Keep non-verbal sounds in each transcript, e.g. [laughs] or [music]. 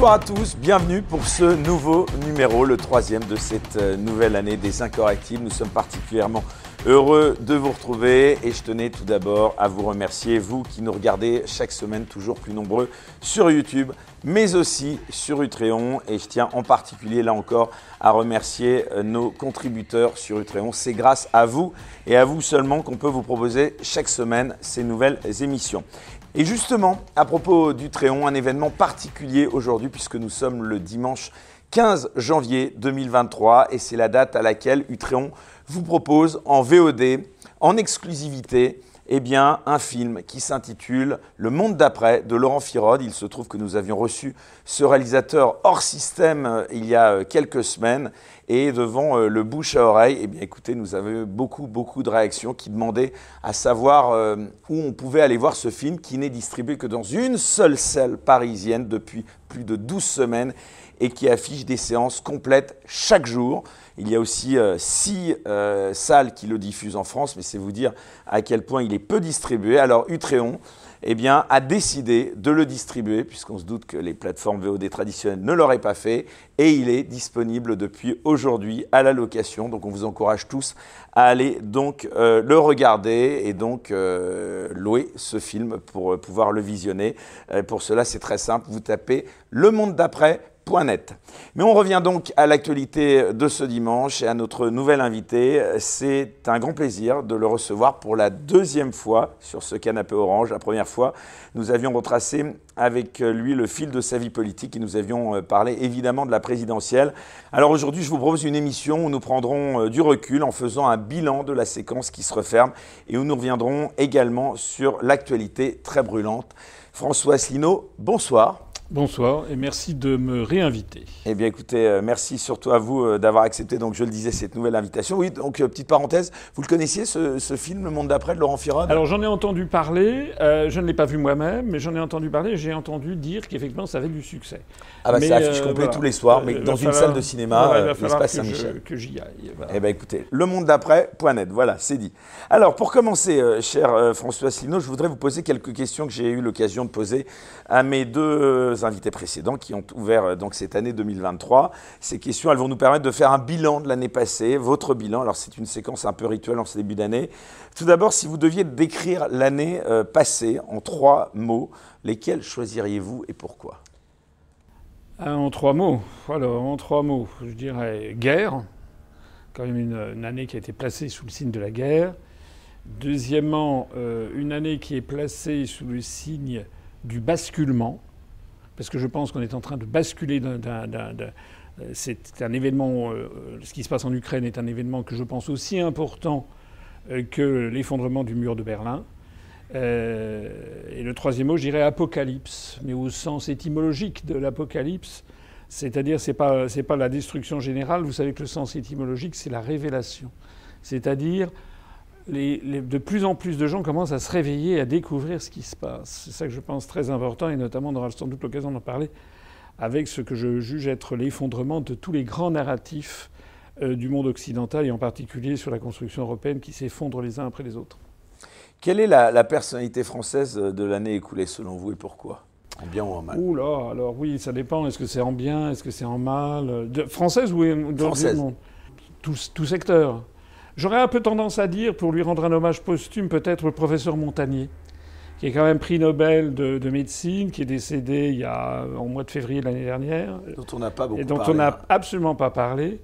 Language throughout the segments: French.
Bonsoir à tous, bienvenue pour ce nouveau numéro, le troisième de cette euh, nouvelle année des Incorrectibles. Nous sommes particulièrement heureux de vous retrouver et je tenais tout d'abord à vous remercier, vous qui nous regardez chaque semaine toujours plus nombreux sur YouTube, mais aussi sur Utréon. Et je tiens en particulier là encore à remercier euh, nos contributeurs sur Utréon. C'est grâce à vous et à vous seulement qu'on peut vous proposer chaque semaine ces nouvelles émissions. Et justement, à propos d'Utréon, un événement particulier aujourd'hui puisque nous sommes le dimanche 15 janvier 2023 et c'est la date à laquelle Utréon vous propose en VOD, en exclusivité, eh bien, un film qui s'intitule Le monde d'après de Laurent Firode. Il se trouve que nous avions reçu ce réalisateur hors système euh, il y a euh, quelques semaines et devant euh, le bouche à oreille, eh bien, écoutez, nous avons eu beaucoup, beaucoup de réactions qui demandaient à savoir où on pouvait aller voir ce film qui n'est distribué que dans une seule salle parisienne depuis plus de 12 semaines et qui affiche des séances complètes chaque jour. Il y a aussi euh, six euh, salles qui le diffusent en France, mais c'est vous dire à quel point il est peu distribué. Alors Utréon eh a décidé de le distribuer, puisqu'on se doute que les plateformes VOD traditionnelles ne l'auraient pas fait, et il est disponible depuis aujourd'hui à la location. Donc on vous encourage tous à aller donc euh, le regarder et donc louer ce film pour pouvoir le visionner. pour cela, c'est très simple, vous tapez Le Monde d'après mais on revient donc à l'actualité de ce dimanche et à notre nouvel invité. C'est un grand plaisir de le recevoir pour la deuxième fois sur ce canapé orange. La première fois, nous avions retracé avec lui le fil de sa vie politique et nous avions euh, parlé évidemment de la présidentielle. Alors aujourd'hui, je vous propose une émission où nous prendrons euh, du recul en faisant un bilan de la séquence qui se referme et où nous reviendrons également sur l'actualité très brûlante. François Asselineau, bonsoir. Bonsoir et merci de me réinviter. Eh bien écoutez, euh, merci surtout à vous euh, d'avoir accepté, donc je le disais, cette nouvelle invitation. Oui, donc euh, petite parenthèse, vous le connaissiez ce, film, Le Monde d'après de Laurent Firode Alors j'en ai entendu parler, je ne l'ai pas vu moi-même, mais j'en ai entendu parler, j'ai entendu dire qu'effectivement ça avait du succès. Ah bah ça affiche complet tous les soirs, mais dans une salle de cinéma, l'espace Saint-Michel. que j'y aille. Eh bien écoutez, Le Monde d'après.net, voilà, c'est dit. Alors pour commencer, cher François Asselineau, je voudrais vous poser quelques questions que j'ai eu l'occasion de poser à mes deux invités précédents qui ont ouvert euh, donc cette année 2023. Ces questions, elles vont nous permettre de faire un bilan de l'année passée, votre bilan. Alors c'est une séquence un peu rituelle en ce début d'année. Tout d'abord, si vous deviez décrire l'année euh, passée en trois mots, lesquels choisiriez-vous et pourquoi? Ah, En trois mots. Alors en trois mots, je dirais guerre, quand même une, année qui a été placée sous le signe de la guerre. Deuxièmement, euh, une année qui est placée sous le signe du basculement, parce que je pense qu'on est en train de basculer d'un. C'est un événement, euh, ce qui se passe en Ukraine est un événement que je pense aussi important euh, que l'effondrement du mur de Berlin. Euh, et le troisième mot, je dirais apocalypse, mais au sens étymologique de l'apocalypse, c'est-à-dire c'est pas c'est pas la destruction générale. Vous savez que le sens étymologique, c'est la révélation, c'est-à-dire de plus en plus de gens commencent à se réveiller, à découvrir ce qui se passe. C'est ça que je pense très important, et notamment on aura sans doute l'occasion d'en parler avec ce que je juge être l'effondrement de tous les grands narratifs euh, du monde occidental, et en particulier sur la construction européenne qui s'effondrent les uns après les autres. Quelle est la, personnalité française de l'année écoulée selon vous et pourquoi? En bien ou en mal? Ouh là, alors oui, ça dépend. Est-ce que c'est en bien Est-ce que c'est en mal? Française ou dans Française. le monde? Tout, tout secteur. J'aurais un peu tendance à dire, pour lui rendre un hommage posthume, peut-être le professeur Montagnier, qui est quand même prix Nobel de, médecine, qui est décédé il y a, en mois de février de l'année dernière. Dont on n'a pas beaucoup Et dont on n'a absolument pas parlé,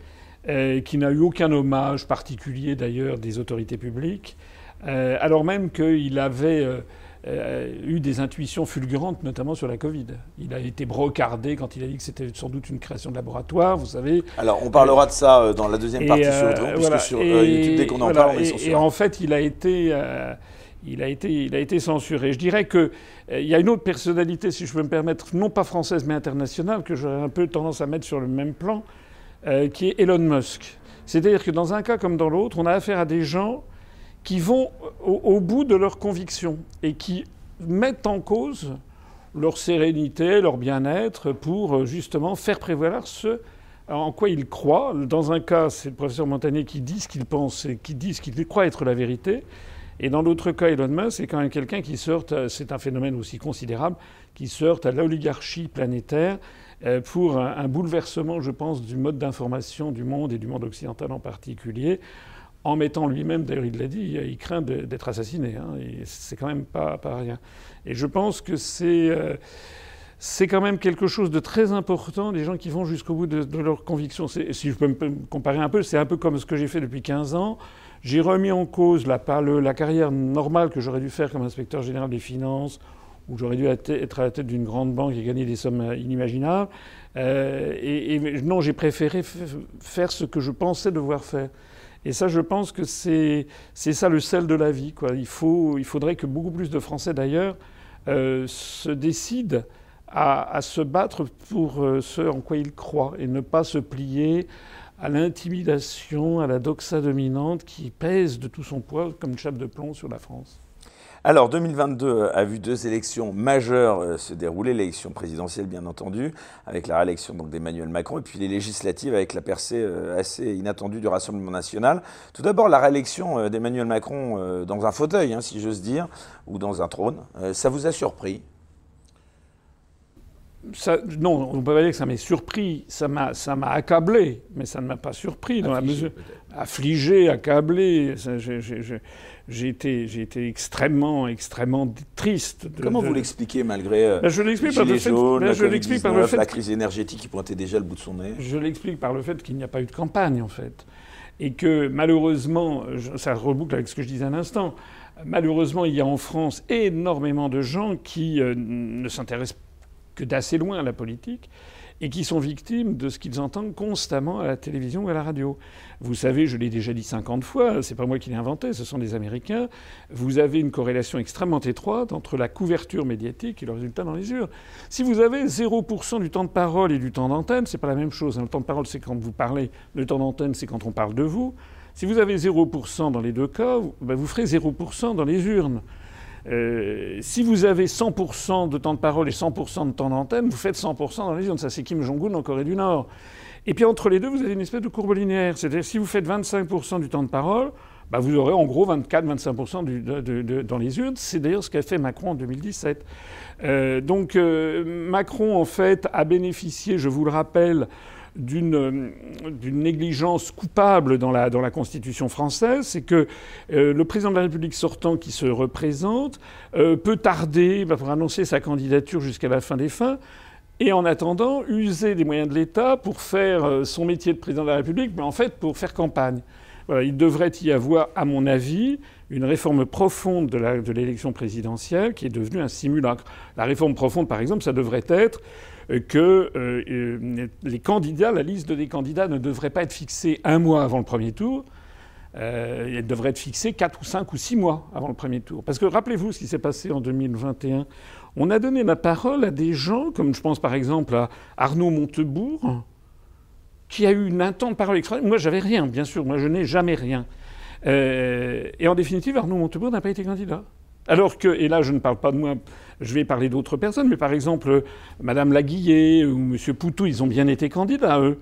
et qui n'a eu aucun hommage particulier d'ailleurs des autorités publiques, euh, alors même qu'il avait. Euh, euh, eu des intuitions fulgurantes, notamment sur la Covid. Il a été brocardé quand il a dit que c'était sans doute une création de laboratoire, vous savez. Alors, on parlera de ça euh, dans la deuxième partie sur, puisque sur euh, YouTube, dès qu'on en parle, on est censuré. Et en fait, il a été... il a, été, il a été censuré. Je dirais qu'il il y a une autre personnalité, si je peux me permettre, non pas française mais internationale, que j'aurais un peu tendance à mettre sur le même plan, qui est Elon Musk. C'est-à-dire que dans un cas comme dans l'autre, on a affaire à des gens qui vont au, bout de leurs convictions et qui mettent en cause leur sérénité, leur bien-être pour euh, justement faire prévaloir ce en quoi ils croient. Dans un cas, c'est le professeur Montagnier qui dit ce qu'il pense et qui dit ce qu'il croit être la vérité. Et dans l'autre cas, Elon Musk, c'est quand même quelqu'un qui sort, c'est un phénomène aussi considérable, qui sort à l'oligarchie planétaire euh, pour un, bouleversement, je pense, du mode d'information du monde et du monde occidental en particulier, en mettant lui-même, d'ailleurs il l'a dit, il craint d'être assassiné. Hein, c'est quand même pas, rien. Et je pense que c'est... Euh, c'est quand même quelque chose de très important, des gens qui vont jusqu'au bout de, de leurs convictions. Si je peux me comparer un peu, c'est un peu comme ce que j'ai fait depuis 15 ans. J'ai remis en cause la, carrière normale que j'aurais dû faire comme inspecteur général des finances, où j'aurais dû être à la tête d'une grande banque et gagner des sommes inimaginables. Euh, et, non, j'ai préféré faire ce que je pensais devoir faire. Et ça, je pense que c'est ça le sel de la vie. Il, faut, il faudrait que beaucoup plus de Français, d'ailleurs, euh, se décident à, se battre pour euh, ce en quoi ils croient et ne pas se plier à l'intimidation, à la doxa dominante qui pèse de tout son poids comme une chape de plomb sur la France. Alors 2022 a vu deux élections majeures euh, se dérouler, l'élection présidentielle bien entendu, avec la réélection d'Emmanuel Macron, et puis les législatives avec la percée euh, assez inattendue du Rassemblement national. Tout d'abord la réélection d'Emmanuel Macron dans un fauteuil, hein, si j'ose dire, ou dans un trône. Ça vous a surpris? Non, on peut pas dire que ça m'a surpris, ça m'a, ça m'a accablé, mais ça ne m'a pas surpris dans la mesure. Affligé, accablé. J'ai été, j'ai été extrêmement, extrêmement triste. Comment vous l'expliquez malgré euh, ben, je l'explique par le fait, ben, je l'explique par le fait la crise énergétique qui pointait déjà le bout de son nez Je l'explique par le fait qu'il n'y a pas eu de campagne, en fait. Et que malheureusement, ça reboucle avec ce que je disais un instant, malheureusement, il y a en France énormément de gens qui euh, ne s'intéressent que d'assez loin à la politique, et qui sont victimes de ce qu'ils entendent constamment à la télévision ou à la radio. Vous savez, je l'ai déjà dit 50 fois, c'est pas moi qui l'ai inventé, ce sont des Américains. Vous avez une corrélation extrêmement étroite entre la couverture médiatique et le résultat dans les urnes. Si vous avez 0% du temps de parole et du temps d'antenne, c'est pas la même chose. Le temps de parole, c'est quand vous parlez. Le temps d'antenne, c'est quand on parle de vous. Si vous avez 0% dans les deux cas, ben, vous ferez 0% dans les urnes. Euh, si vous avez 100% de temps de parole et 100% de temps d'antenne, vous faites 100% dans les urnes. Ça, c'est Kim Jong-un en Corée du Nord. Et puis entre les deux, vous avez une espèce de courbe linéaire. C'est-à-dire si vous faites 25% du temps de parole, bah, vous aurez en gros 24-25% dans les urnes. C'est d'ailleurs ce qu'a fait Macron en 2017. Euh, donc euh, Macron, en fait, a bénéficié, je vous le rappelle, d'une négligence coupable dans la, dans la Constitution française, c'est que euh, le président de la République sortant qui se représente euh, peut tarder bah, pour annoncer sa candidature jusqu'à la fin des fins, et en attendant user des moyens de l'État pour faire euh, son métier de président de la République, mais en fait pour faire campagne. Il devrait y avoir, à mon avis, une réforme profonde de l'élection présidentielle qui est devenue un simulacre. La réforme profonde, par exemple, ça devrait être que euh, euh, les candidats, la liste des candidats ne devrait pas être fixée un mois avant le premier tour. Euh, elle devrait être fixée quatre ou cinq ou six mois avant le premier tour. Parce que rappelez-vous ce qui s'est passé en 2021. On a donné la parole à des gens, comme je pense par exemple à Arnaud Montebourg, qui a eu un temps de parole extraordinaire. Moi, j'avais rien, bien sûr. Moi, je n'ai jamais rien. et en définitive, Arnaud Montebourg n'a pas été candidat. Alors que, et là je ne parle pas de moi, je vais parler d'autres personnes, mais par exemple, Madame Laguillet ou Monsieur Poutou, ils ont bien été candidats, eux.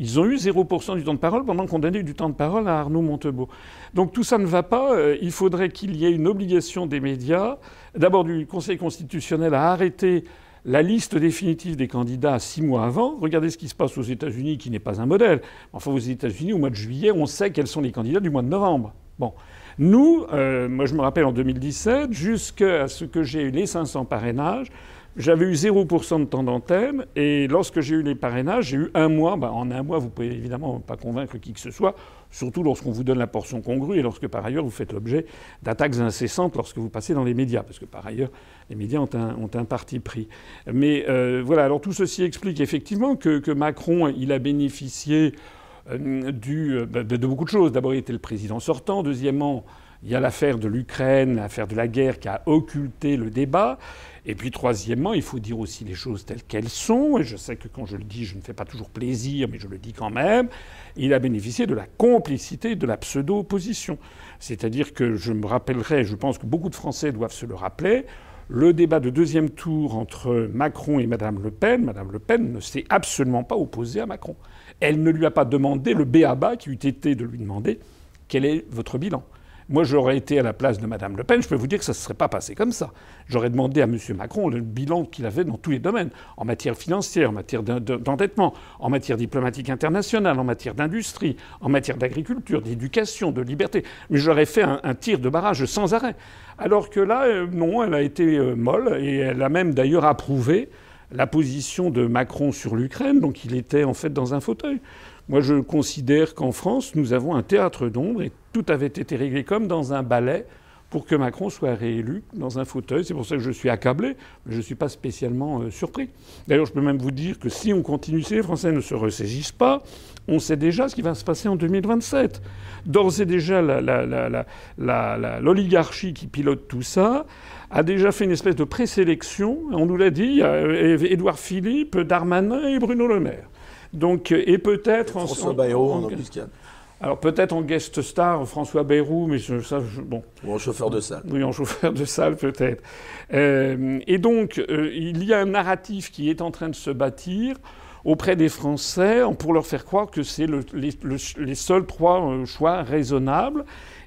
Ils ont eu 0% du temps de parole pendant qu'on donnait du temps de parole à Arnaud Montebourg. Donc tout ça ne va pas. Euh, il faudrait qu'il y ait une obligation des médias, d'abord du Conseil constitutionnel, à arrêter la liste définitive des candidats six mois avant. Regardez ce qui se passe aux États-Unis, qui n'est pas un modèle. Enfin, aux États-Unis, au mois de juillet, on sait quels sont les candidats du mois de novembre. Bon. Nous, euh, moi je me rappelle en 2017, jusqu'à ce que j'ai eu les 500 parrainages, j'avais eu 0% de temps d'antenne, et lorsque j'ai eu les parrainages, j'ai eu un mois. Ben, en un mois, vous pouvez évidemment pas convaincre qui que ce soit, surtout lorsqu'on vous donne la portion congrue et lorsque par ailleurs vous faites l'objet d'attaques incessantes lorsque vous passez dans les médias, parce que par ailleurs les médias ont un, ont un parti pris. Mais euh, voilà, alors tout ceci explique effectivement que, que Macron, il a bénéficié euh, euh, de, beaucoup de choses. D'abord, il était le président sortant. Deuxièmement, il y a l'affaire de l'Ukraine, l'affaire de la guerre qui a occulté le débat. Et puis troisièmement, il faut dire aussi les choses telles qu'elles sont. Et je sais que quand je le dis, je ne fais pas toujours plaisir, mais je le dis quand même. Il a bénéficié de la complicité de la pseudo-opposition. C'est-à-dire que je me rappellerai, je pense que beaucoup de Français doivent se le rappeler, le débat de deuxième tour entre Macron et Mme Le Pen, Mme Le Pen ne s'est absolument pas opposée à Macron. Elle ne lui a pas demandé le béaba qui eût été de lui demander quel est votre bilan. Moi, j'aurais été à la place de Mme Le Pen, je peux vous dire que ça ne se serait pas passé comme ça. J'aurais demandé à M. Macron le bilan qu'il avait dans tous les domaines, en matière financière, en matière d'endettement, en matière diplomatique internationale, en matière d'industrie, en matière d'agriculture, d'éducation, de liberté. Mais j'aurais fait un, un, tir de barrage sans arrêt. Alors que là, euh, non, elle a été euh, molle, et elle a même d'ailleurs approuvé la position de Macron sur l'Ukraine, donc il était en fait dans un fauteuil. Moi, je considère qu'en France, nous avons un théâtre d'ombre et tout avait été réglé comme dans un ballet pour que Macron soit réélu dans un fauteuil. C'est pour ça que je suis accablé, mais je ne suis pas spécialement euh, surpris. D'ailleurs, je peux même vous dire que si on continue, si les Français ne se ressaisissent pas, on sait déjà ce qui va se passer en 2027. D'ores et déjà, l'oligarchie qui pilote tout ça a déjà fait une espèce de présélection. On nous l'a dit, il y a Édouard Philippe, Darmanin et Bruno Le Maire. Donc, et peut-être François Bayrou en, embuscade. Alors peut-être en guest star François Bayrou, mais ça, bon. Ou en chauffeur de salle. Oui, en chauffeur de salle peut-être. Euh, et donc euh, il y a un narratif qui est en train de se bâtir auprès des Français pour leur faire croire que c'est le, les, seuls trois euh, choix raisonnables.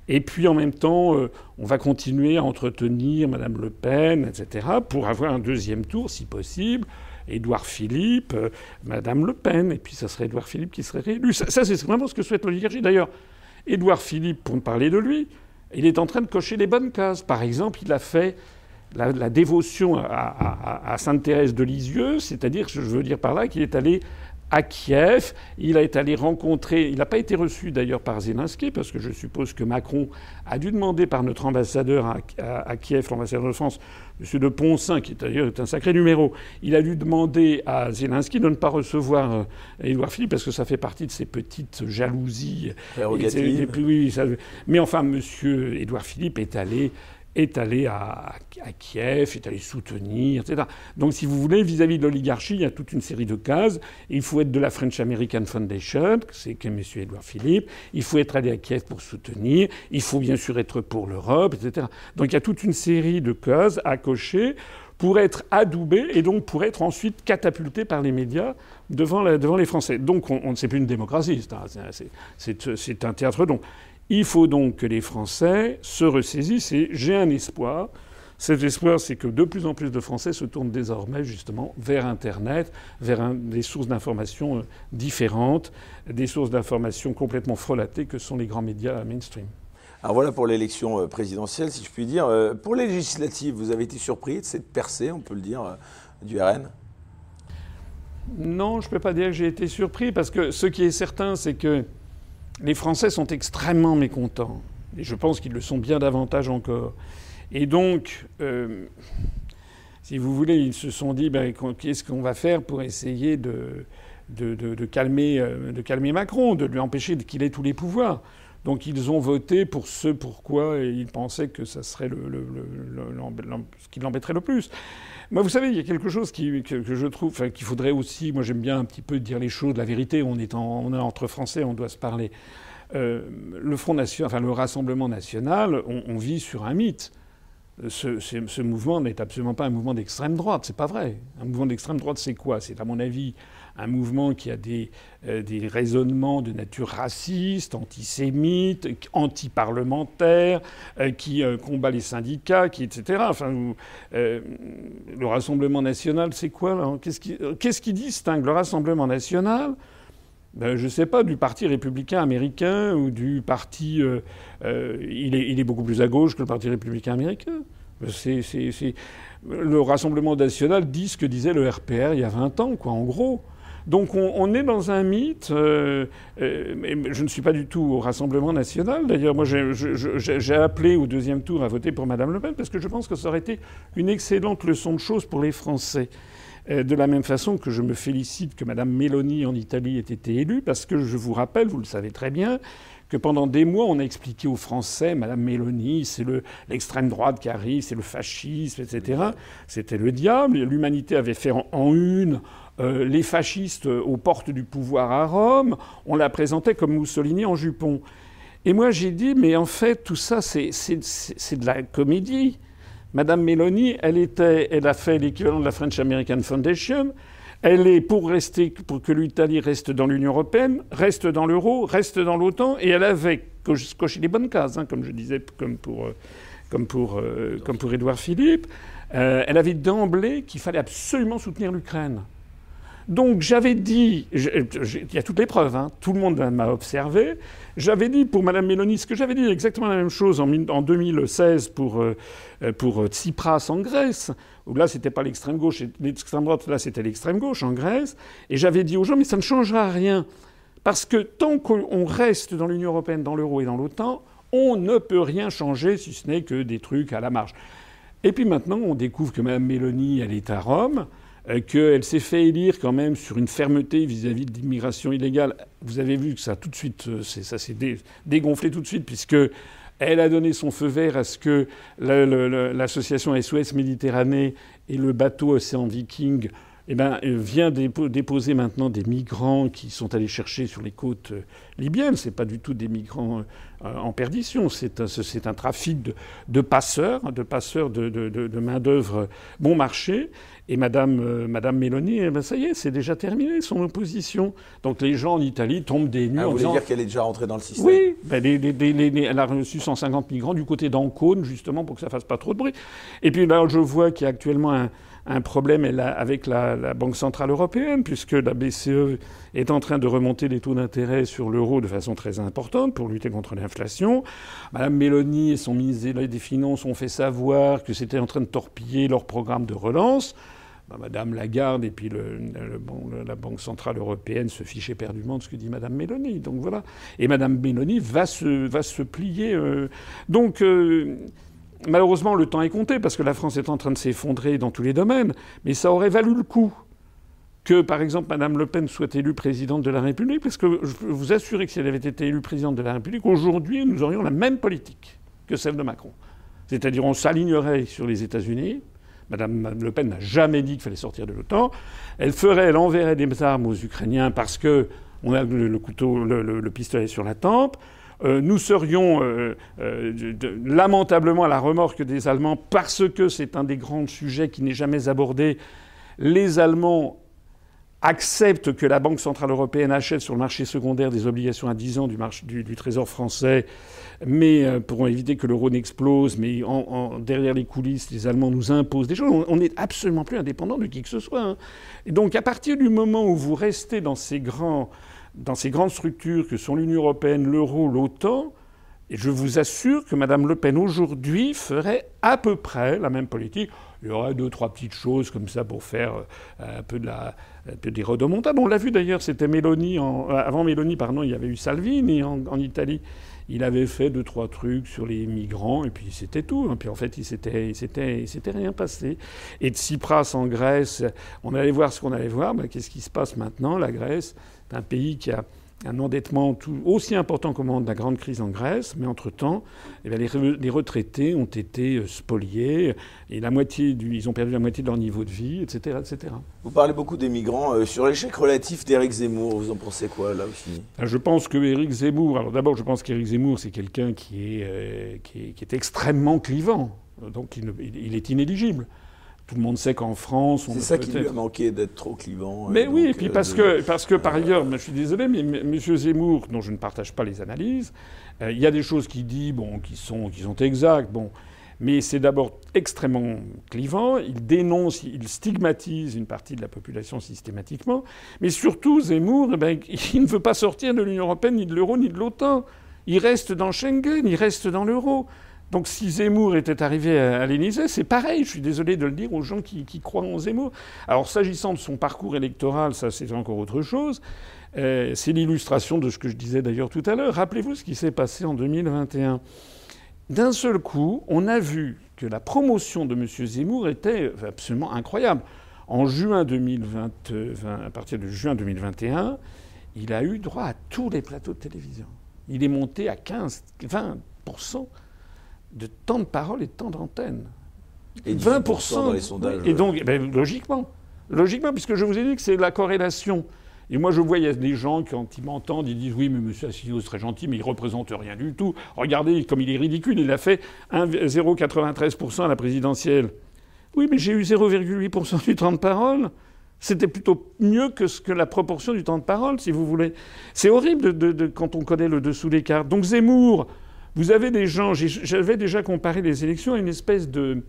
Et puis en même temps, on va continuer à entretenir Madame Le Pen, etc., pour avoir un deuxième tour, si possible. Édouard Philippe, euh, Madame Le Pen, et puis ça serait Édouard Philippe qui serait réélu. Ça, c'est vraiment ce que souhaite l'oligarchie. D'ailleurs, Édouard Philippe, pour ne parler de lui, il est en train de cocher les bonnes cases. Par exemple, il a fait la, dévotion à, à Sainte-Thérèse de Lisieux, c'est-à-dire, je veux dire par là, qu'il est allé à Kiev. Il est allé rencontrer. Il n'a pas été reçu d'ailleurs par Zelensky, parce que je suppose que Macron a dû demander par notre ambassadeur à, Kiev, l'ambassadeur de France, M. de Poncin, qui d'ailleurs est un sacré numéro, il a dû demander à Zelensky de ne pas recevoir euh, Édouard Philippe, parce que ça fait partie de ses petites jalousies. mais enfin, M. Édouard Philippe est allé est allé à, Kiev, est allé soutenir, etc. Donc, si vous voulez, vis-à-vis de l'oligarchie, il y a toute une série de cases. Il faut être de la French American Foundation, c'est que M. Edouard Philippe. Il faut être allé à Kiev pour soutenir. Il faut bien sûr être pour l'Europe, etc. Donc, il y a toute une série de cases à cocher pour être adoubé et donc pour être ensuite catapulté par les médias devant, devant les Français. Donc, on, ne sait plus une démocratie, c'est un théâtre. Donc, il faut donc que les Français se ressaisissent et j'ai un espoir. Cet espoir, c'est que de plus en plus de Français se tournent désormais justement vers Internet, vers des sources d'informations euh, différentes, des sources d'informations complètement frelatées que sont les grands médias mainstream. Alors voilà pour l'élection euh, présidentielle, si je puis dire. Euh, pour les législatives, vous avez été surpris de cette percée, on peut le dire, du RN Non, je ne peux pas dire que j'ai été surpris, parce que ce qui est certain, c'est que les Français sont extrêmement mécontents. Et je pense qu'ils le sont bien davantage encore. Et donc, euh, si vous voulez, ils se sont dit ben, qu'est-ce qu'on va faire pour essayer de, euh, calmer Macron, de lui empêcher qu'il ait tous les pouvoirs. Donc ils ont voté pour ce pourquoi ils pensaient que ça serait ce qui l'embêterait le plus. Moi, vous savez, il y a quelque chose que, je trouve qu'il faudrait aussi. Moi, j'aime bien un petit peu dire les choses, la vérité. On est, on est entre Français, on doit se parler. Euh, le Front National, enfin le Rassemblement National, on, vit sur un mythe. Ce, ce mouvement n'est absolument pas un mouvement d'extrême droite. C'est pas vrai. Un mouvement d'extrême droite, c'est quoi? C'est à mon avis un mouvement qui a des, euh, des raisonnements de nature raciste, antisémite, anti-parlementaire, euh, qui euh, combat les syndicats, etc. Enfin, le Rassemblement national, c'est quoi qui, qu'est-ce qui distingue le Rassemblement national? Ben, je ne sais pas, du Parti républicain américain ou du Parti. il, est, beaucoup plus à gauche que le Parti républicain américain. C'est, le Rassemblement national dit ce que disait le RPR il y a 20 ans, quoi, en gros. Donc on, est dans un mythe. Euh, euh, je ne suis pas du tout au Rassemblement national. D'ailleurs, moi, j'ai appelé au deuxième tour à voter pour Mme Le Pen parce que je pense que ça aurait été une excellente leçon de choses pour les Français. Euh, de la même façon que je me félicite que Mme Meloni en Italie ait été élue, parce que je vous rappelle, vous le savez très bien, que pendant des mois, on a expliqué aux Français, Madame Mélanie, c'est l'extrême droite qui arrive, c'est le fascisme, etc. C'était le diable. L'humanité avait fait en une euh, les fascistes aux portes du pouvoir à Rome, on la présentait comme Mussolini en jupon. Et moi j'ai dit, mais en fait tout ça c'est de la comédie. Madame Meloni, elle, était, elle a fait l'équivalent de la French American Foundation. Elle est pour rester, pour que l'Italie reste dans l'Union européenne, reste dans l'euro, reste dans l'OTAN, et elle avait cocher les bonnes cases, hein, comme je disais, comme pour, euh, comme pour, euh, comme pour Édouard Philippe. Euh, elle avait d'emblée qu'il fallait absolument soutenir l'Ukraine. Donc j'avais dit, il y a toutes les preuves, hein, tout le monde m'a observé, j'avais dit pour Mme Mélanie ce que j'avais dit exactement la même chose en, 2016 pour, pour Tsipras en Grèce, où là c'était pas l'extrême gauche, l'extrême droite, là c'était l'extrême gauche en Grèce, et j'avais dit aux gens mais ça ne changera rien. Parce que tant qu'on reste dans l'Union européenne, dans l'euro et dans l'OTAN, on ne peut rien changer si ce n'est que des trucs à la marge. Et puis maintenant, on découvre que Mme Mélanie, elle est à Rome, euh, qu'elle s'est fait élire quand même sur une fermeté vis-à-vis de l'immigration illégale. Vous avez vu que ça tout de suite, euh, ça s'est dégonflé tout de suite puisque elle a donné son feu vert à ce que l'association SOS Méditerranée et le bateau Océan Viking eh ben, euh, vient déposer maintenant des migrants qui sont allés chercher sur les côtes euh, libyennes. Ce pas du tout des migrants euh, en perdition. C'est un, un, trafic de, passeurs, de passeurs de, de, main-d'œuvre bon marché. Et Madame, Madame Mélanie, eh ben ça y est, c'est déjà terminé son opposition. Donc les gens en Italie tombent des nues. Ah, vous voulez dire qu'elle est déjà rentrée dans le système? Oui, ben elle a reçu 150 migrants du côté d'Ancône, justement, pour que ça fasse pas trop de bruit. Et puis là, je vois qu'il y a actuellement un, un problème avec la, Banque Centrale Européenne, puisque la BCE est en train de remonter les taux d'intérêt sur l'euro de façon très importante pour lutter contre l'inflation. Madame Mélanie et son ministre des Finances ont fait savoir que c'était en train de torpiller leur programme de relance. Bah, Madame Lagarde et puis la Banque Centrale Européenne se fichaient perdument de ce que dit Madame Mélanie. Donc voilà. Et Madame Mélanie va se, va se plier. Euh. Donc. Euh, Malheureusement, le temps est compté parce que la France est en train de s'effondrer dans tous les domaines, mais ça aurait valu le coup que, par exemple, Mme Le Pen soit élue présidente de la République, parce que je peux vous assurer que si elle avait été élue présidente de la République, aujourd'hui, nous aurions la même politique que celle de Macron. C'est-à-dire, on s'alignerait sur les États-Unis. Mme Le Pen n'a jamais dit qu'il fallait sortir de l'OTAN. Elle ferait, elle enverrait des armes aux Ukrainiens parce que on a le, couteau, le pistolet sur la tempe. Euh, nous serions euh, euh, lamentablement à la remorque des Allemands parce que c'est un des grands sujets qui n'est jamais abordé. Les Allemands acceptent que la Banque centrale européenne achète sur le marché secondaire des obligations à 10 ans du, Trésor français, mais pour éviter que l'euro n'explose, mais en, derrière les coulisses, les Allemands nous imposent des choses. On n'est absolument plus indépendant de qui que ce soit. Hein. Donc à partir du moment où vous restez dans ces grands dans ces grandes structures que sont l'Union européenne, l'euro, l'OTAN, et je vous assure que Mme Le Pen aujourd'hui ferait à peu près la même politique. Il y aurait deux, trois petites choses comme ça pour faire euh, un peu, de la, peu des redemontables. On l'a vu d'ailleurs, c'était Mélanie. Euh, avant Mélanie, pardon, il y avait eu Salvini en, Italie. Il avait fait deux, trois trucs sur les migrants, et puis c'était tout. Et hein. puis en fait, il s'était, s'était, rien passé. Et de Tsipras en Grèce, on allait voir ce qu'on allait voir. Ben, qu'est-ce qui se passe maintenant La Grèce, un pays qui a un endettement tout, aussi important qu'au moment de la grande crise en Grèce, mais entre-temps, eh les, retraités ont été euh, spoliés, et la moitié du, ils ont perdu la moitié de leur niveau de vie, etc. etc. Vous parlez beaucoup des migrants. Euh, sur l'échec relatif d'Éric Zemmour, vous en pensez quoi là aussi ah, Je pense que Éric Zemmour, alors d'abord je pense qu'Éric Zemmour c'est quelqu'un qui, est, euh, qui, est, extrêmement clivant, donc il est inéligible. Tout le monde sait qu'en France, on. C'est ça qui lui a manqué d'être trop clivant. Mais oui, et puis euh, parce, que, parce que par ailleurs, je suis désolé, mais M. Zemmour, dont je ne partage pas les analyses, euh, il y a des choses qu'il dit, bon, qui sont, qui sont exactes, bon. Mais c'est d'abord extrêmement clivant, il dénonce, il stigmatise une partie de la population systématiquement, mais surtout Zemmour, eh ben, [laughs] il ne veut pas sortir de l'Union européenne, ni de l'euro, ni de l'OTAN. Il reste dans Schengen, il reste dans l'euro. Donc si Zemmour était arrivé à, l'Élysée, c'est pareil. Je suis désolé de le dire aux gens qui, croient en Zemmour. Alors s'agissant de son parcours électoral, ça c'est encore autre chose. Euh, c'est l'illustration de ce que je disais d'ailleurs tout à l'heure. Rappelez-vous ce qui s'est passé en 2021. D'un seul coup, on a vu que la promotion de M. Zemmour était absolument incroyable. En juin 2020, à partir de juin 2021, il a eu droit à tous les plateaux de télévision. Il est monté à 15, 20 de temps de parole et de temps d'antenne. Et 20% dans les sondages. Et donc, ben, logiquement, logiquement, puisque je vous ai dit que c'est la corrélation. Et moi, je vois, il y a des gens, quand ils m'entendent, ils disent Oui, mais M. Asselineau serait gentil, mais il ne représente rien du tout. Regardez comme il est ridicule. Il a fait 0,93% à la présidentielle. Oui, mais j'ai eu 0,8% du temps de parole. C'était plutôt mieux que, ce que la proportion du temps de parole, si vous voulez. C'est horrible de, quand on connaît le dessous des cartes. Donc Zemmour, vous avez des gens. J'avais déjà comparé les élections à une espèce de,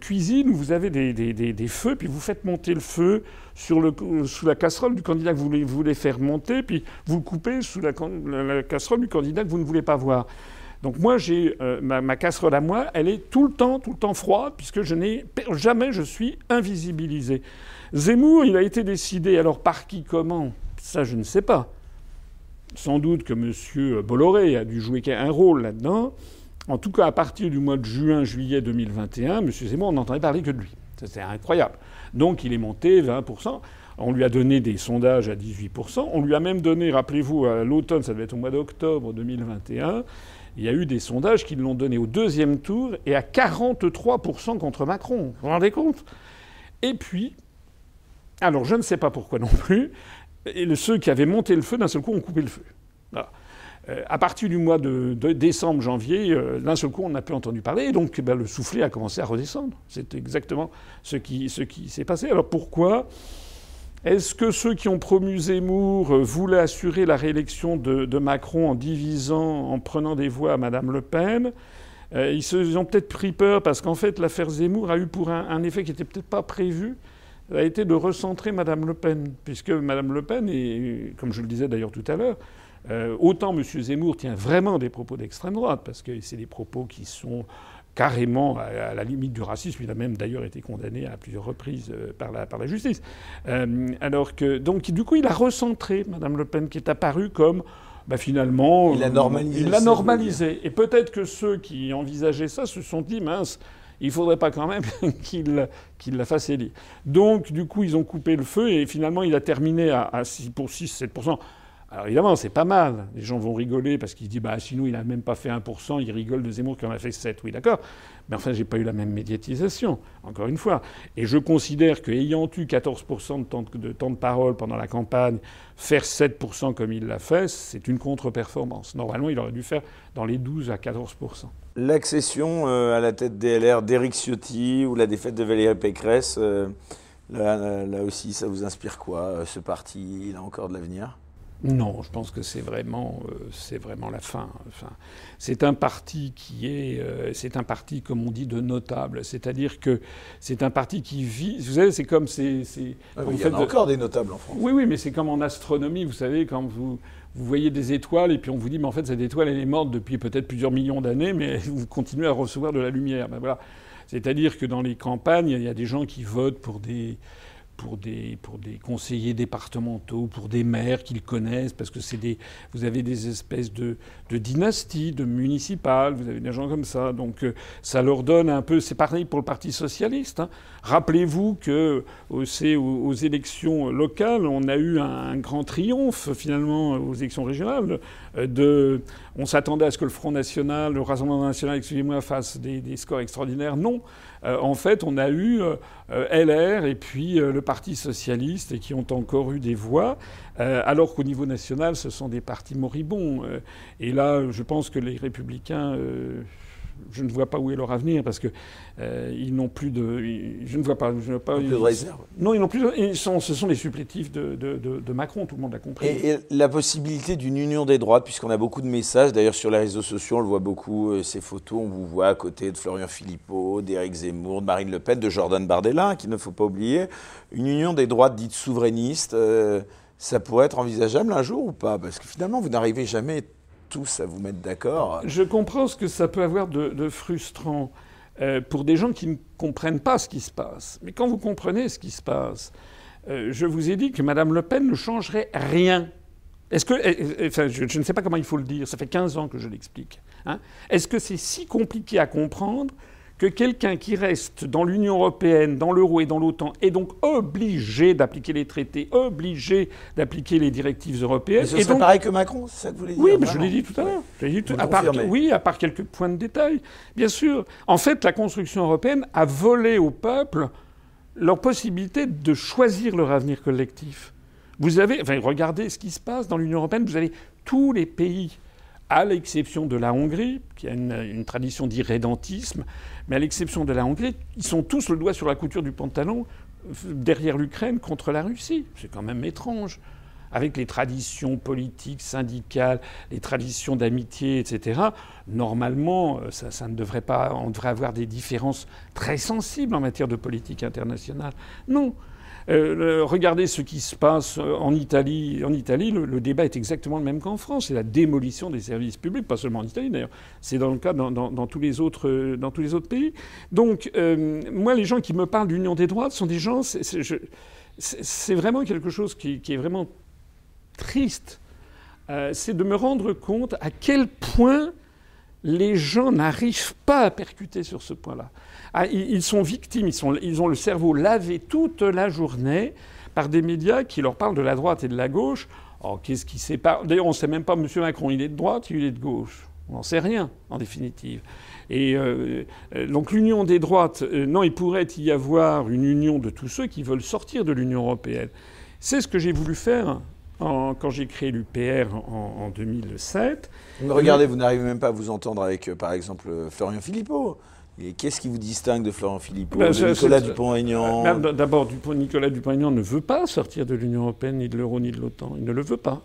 cuisine où vous avez des, feux, puis vous faites monter le feu sous la casserole du candidat que vous voulez, faire monter, puis vous le coupez sous la, casserole du candidat que vous ne voulez pas voir. Donc moi, j'ai euh, ma, casserole à moi, elle est tout le temps, tout le temps froide, puisque jamais je suis invisibilisé. Zemmour, il a été décidé alors par qui, comment? Ça, je ne sais pas. Sans doute que M. Bolloré a dû jouer un rôle là-dedans. En tout cas, à partir du mois de juin, juillet 2021, M. Zemmour, on n'entendait parler que de lui. C'était incroyable. Donc il est monté 20%. On lui a donné des sondages à 18%. On lui a même donné, rappelez-vous, à l'automne, ça devait être au mois d'octobre 2021, il y a eu des sondages qui l'ont donné au deuxième tour et à 43% contre Macron. Vous vous rendez compte? Et puis, alors je ne sais pas pourquoi non plus, et ceux qui avaient monté le feu, d'un seul coup, ont coupé le feu. Euh, à partir du mois de, décembre, janvier, euh, d'un seul coup, on n'a plus entendu parler, et donc ben, le soufflet a commencé à redescendre. C'est exactement ce qui, s'est passé. Alors pourquoi est-ce que ceux qui ont promu Zemmour euh, voulaient assurer la réélection de, Macron en divisant, en prenant des voix à Mme Le Pen? Ils se ont peut-être pris peur parce qu'en fait, l'affaire Zemmour a eu pour un, effet qui n'était peut-être pas prévu, a été de recentrer Mme Le Pen, puisque Mme Le Pen, comme je le disais d'ailleurs tout à l'heure, euh, autant M. Zemmour tient vraiment des propos d'extrême droite, parce que c'est des propos qui sont carrément à, la limite du racisme. Il a même d'ailleurs été condamné à plusieurs reprises euh, par la, par la justice. Euh, alors que, donc, du coup, il a recentré Mme Le Pen, qui est apparue comme. Bah, finalement, il l'a normalisé. Il l'a normalisé. Et peut-être que ceux qui envisageaient ça se sont dit mince, il ne faudrait pas quand même [laughs] qu'il la fasse élire. Donc, du coup, ils ont coupé le feu et finalement, il a terminé à, à 6 pour 6, 7%. Alors évidemment, c'est pas mal. Les gens vont rigoler parce qu'ils disent bah il n'a même pas fait 1%, il rigole de Zemmour qui en a fait 7. Oui, d'accord. Mais enfin, j'ai pas eu la même médiatisation, encore une fois. Et je considère qu'ayant eu 14% de temps de, temps de parole pendant la campagne, faire 7% comme il l'a fait, c'est une contre-performance. Normalement, il aurait dû faire dans les 12 à 14%. L'accession euh, à la tête DLR d'Éric Ciotti ou la défaite de Valérie Pécresse, euh, là, là, aussi, ça vous inspire quoi euh, Ce parti, il a encore de l'avenir? Non, je pense que c'est vraiment, euh, vraiment la fin. Enfin, c'est un parti qui est, euh, c'est un parti comme on dit de notable, c'est-à-dire que c'est un parti qui vit. Vous savez, c'est comme c'est. Ah il y en a encore des notables en France. Oui, oui, mais c'est comme en astronomie, vous savez, quand vous vous voyez des étoiles et puis on vous dit, mais en fait cette étoile elle est morte depuis peut-être plusieurs millions d'années, mais [laughs] vous continuez à recevoir de la lumière. Ben. C'est-à-dire que dans les campagnes, il y a des gens qui votent pour des pour des, pour des conseillers départementaux, pour des maires qu'ils connaissent, parce que c'est des, vous avez des espèces de, de dynasties, de municipales, vous avez des gens comme ça. Donc euh, ça leur donne un peu. C'est pareil pour le Parti socialiste. Hein. Rappelez-vous que aux, aux, élections locales, on a eu un, grand triomphe finalement aux élections régionales. Euh, de, on s'attendait à ce que le Front National, le Rassemblement National, excusez-moi, fasse des, scores extraordinaires. Non. Euh, en fait, on a eu euh, LR et puis le Parti socialiste qui ont encore eu des voix, alors qu'au niveau national, ce sont des partis moribonds. et là, je pense que les républicains je ne vois pas où est leur avenir parce que euh, ils n'ont plus de. Je ne vois pas. Je pas plus de réserve. Non, ils n'ont plus. ils sont, ce sont les supplétifs de, de, Macron. Tout le monde l'a compris. Et, la possibilité d'une union des droites, puisqu'on a beaucoup de messages. D'ailleurs, sur les réseaux sociaux, on le voit beaucoup. Euh, ces photos, on vous voit à côté de Florian Philippot, d'Éric Zemmour, de Marine Le Pen, de Jordan Bardella, qu'il ne faut pas oublier. Une union des droites dites souverainistes. Euh, ça pourrait être envisageable un jour ou pas? Parce que finalement, vous n'arrivez jamais vous d'accord. Je comprends ce que ça peut avoir de, frustrant euh, pour des gens qui ne comprennent pas ce qui se passe. Mais quand vous comprenez ce qui se passe, euh, je vous ai dit que Mme Le Pen ne changerait rien. Est-ce que, euh, enfin, je, ne sais pas comment il faut le dire, ça fait 15 ans que je l'explique. Hein. Est-ce que c'est si compliqué à comprendre que quelqu'un qui reste dans l'Union européenne, dans l'euro et dans l'OTAN est donc obligé d'appliquer les traités, obligé d'appliquer les directives européennes. Mais ce serait pareil que Macron, c'est ça que vous voulez dire Oui, mais je l'ai dit tout à l'heure. oui, à part quelques points de détail, bien sûr. En fait, la construction européenne a volé au peuple leur possibilité de choisir leur avenir collectif. Vous avez, enfin, regardez ce qui se passe dans l'Union européenne. Vous avez tous les pays à l'exception de la Hongrie, qui a une, tradition d'irrédentisme, mais à l'exception de la Hongrie, ils sont tous le doigt sur la couture du pantalon derrière l'Ukraine contre la Russie. C'est quand même étrange. Avec les traditions politiques, syndicales, les traditions d'amitié, etc., normalement, euh, ça, ça, ne devrait pas. On devrait avoir des différences très sensibles en matière de politique internationale. Non. Euh, regardez ce qui se passe en Italie. En Italie, le, débat est exactement le même qu'en France. C'est la démolition des services publics, pas seulement en Italie d'ailleurs. C'est dans le cas dans, tous les autres, dans tous les autres pays. Donc, euh, moi, les gens qui me parlent d'union des droits sont des gens. C'est vraiment quelque chose qui, est vraiment triste. Euh, c'est de me rendre compte à quel point les gens n'arrivent pas à percuter sur ce point-là. Ah, ils sont victimes, ils, ont le cerveau lavé toute la journée par des médias qui leur parlent de la droite et de la gauche. Oh, qu'est-ce qui sépare D'ailleurs, on ne sait même pas, M. Macron, il est de droite, il est de gauche. On n'en sait rien, en définitive. Euh, euh, donc l'union des droites, euh, non, il pourrait y avoir une union de tous ceux qui veulent sortir de l'Union européenne. C'est ce que j'ai voulu faire quand j'ai créé l'UPR en, en, 2007. Mais regardez, vous n'arrivez même pas à vous entendre avec, par exemple, Florian Philippot. Et qu'est-ce qui vous distingue de Florent Philippot, ben, de Nicolas Dupont-Aignan ben, D'abord, Nicolas Dupont-Aignan ne veut pas sortir de l'Union européenne, ni de l'euro, ni de l'OTAN. Il ne le veut pas.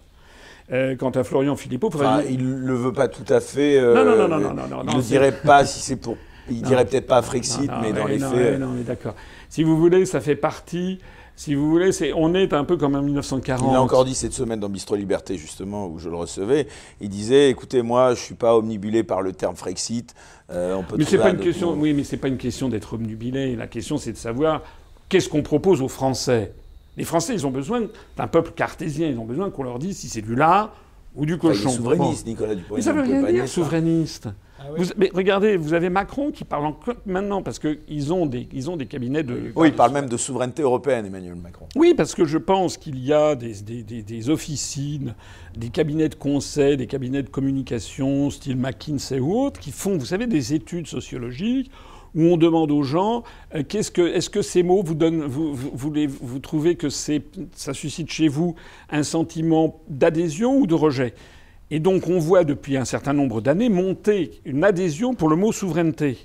Euh, quant à Florian Philippot, enfin, il ne le veut pas tout à fait. Euh, non, non, non, non, non, non, Il ne dirait pas si c'est pour. Il [laughs] dirait peut-être pas Frexit, mais dans les faits. Non, on est d'accord. Si vous voulez, ça fait partie si vous voulez, c'est, on est un peu comme en 1940. Il a encore dit cette semaine dans Bistro Liberté, justement, où je le recevais. Il disait écoutez, moi, je ne suis pas omnibulé par le terme Frexit. Euh, on peut mais c'est pas une question. Oui, mais c'est pas une question d'être omnibulé. La question, c'est de savoir qu'est-ce qu'on propose aux Français. Les Français, ils ont besoin d'un peuple cartésien. Ils ont besoin qu'on leur dise si c'est du lard ou du cochon. Enfin, souverainiste, Nicolas Dupont. Mais ça veut rien dire, souverainiste. Ah mais regardez, vous avez Macron qui parle encore maintenant parce qu'ils ont, des, ils ont des cabinets de. Oui, il parle même de souveraineté européenne, Emmanuel Macron. Oui, parce que je pense qu'il y a des, des, des, officines, des cabinets de conseil, des cabinets de communication, style McKinsey ou autres, qui font, vous savez, des études sociologiques où on demande aux gens euh, qu'est-ce que, est-ce que ces mots vous donnent, vous, vous, vous, vous trouvez que c'est, ça suscite chez vous un sentiment d'adhésion ou de rejet? Et donc on voit depuis un certain nombre d'années monter une adhésion pour le mot souveraineté.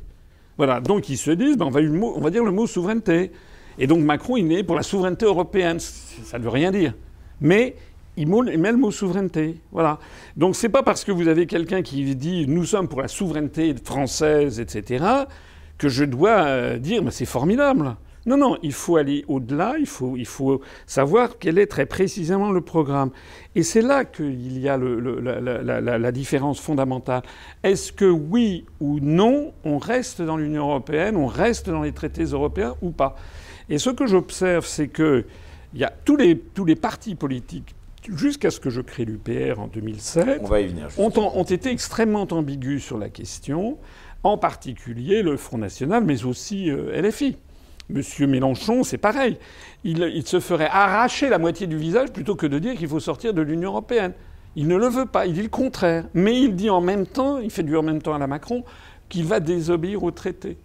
Voilà, donc ils se disent, ben on, va, dire le mot souveraineté. Et donc Macron, il est pour la souveraineté européenne. Ça ne veut rien dire. Mais il met le mot souveraineté. Voilà. Donc c'est pas parce que vous avez quelqu'un qui dit nous sommes pour la souveraineté française, etc., que je dois euh, dire mais c'est formidable. Non, non, il faut aller au-delà, il faut, il faut savoir quel est très précisément le programme. Et c'est là qu'il y a le, la, la, la, différence fondamentale. Est-ce que oui ou non, on reste dans l'Union européenne, on reste dans les traités européens ou pas? Et ce que j'observe, c'est que il y a tous les, tous les partis politiques jusqu'à ce que je crée l'UPR en 2007, on va y venir, ont, ont, été extrêmement ambigus sur la question, en particulier le Front National, mais aussi euh, LFI. Monsieur Mélenchon, c'est pareil. Il, se ferait arracher la moitié du visage plutôt que de dire qu'il faut sortir de l'Union européenne. Il ne le veut pas, il dit le contraire. Mais il dit en même temps, il fait du en même temps à la Macron, qu'il va désobéir au traité.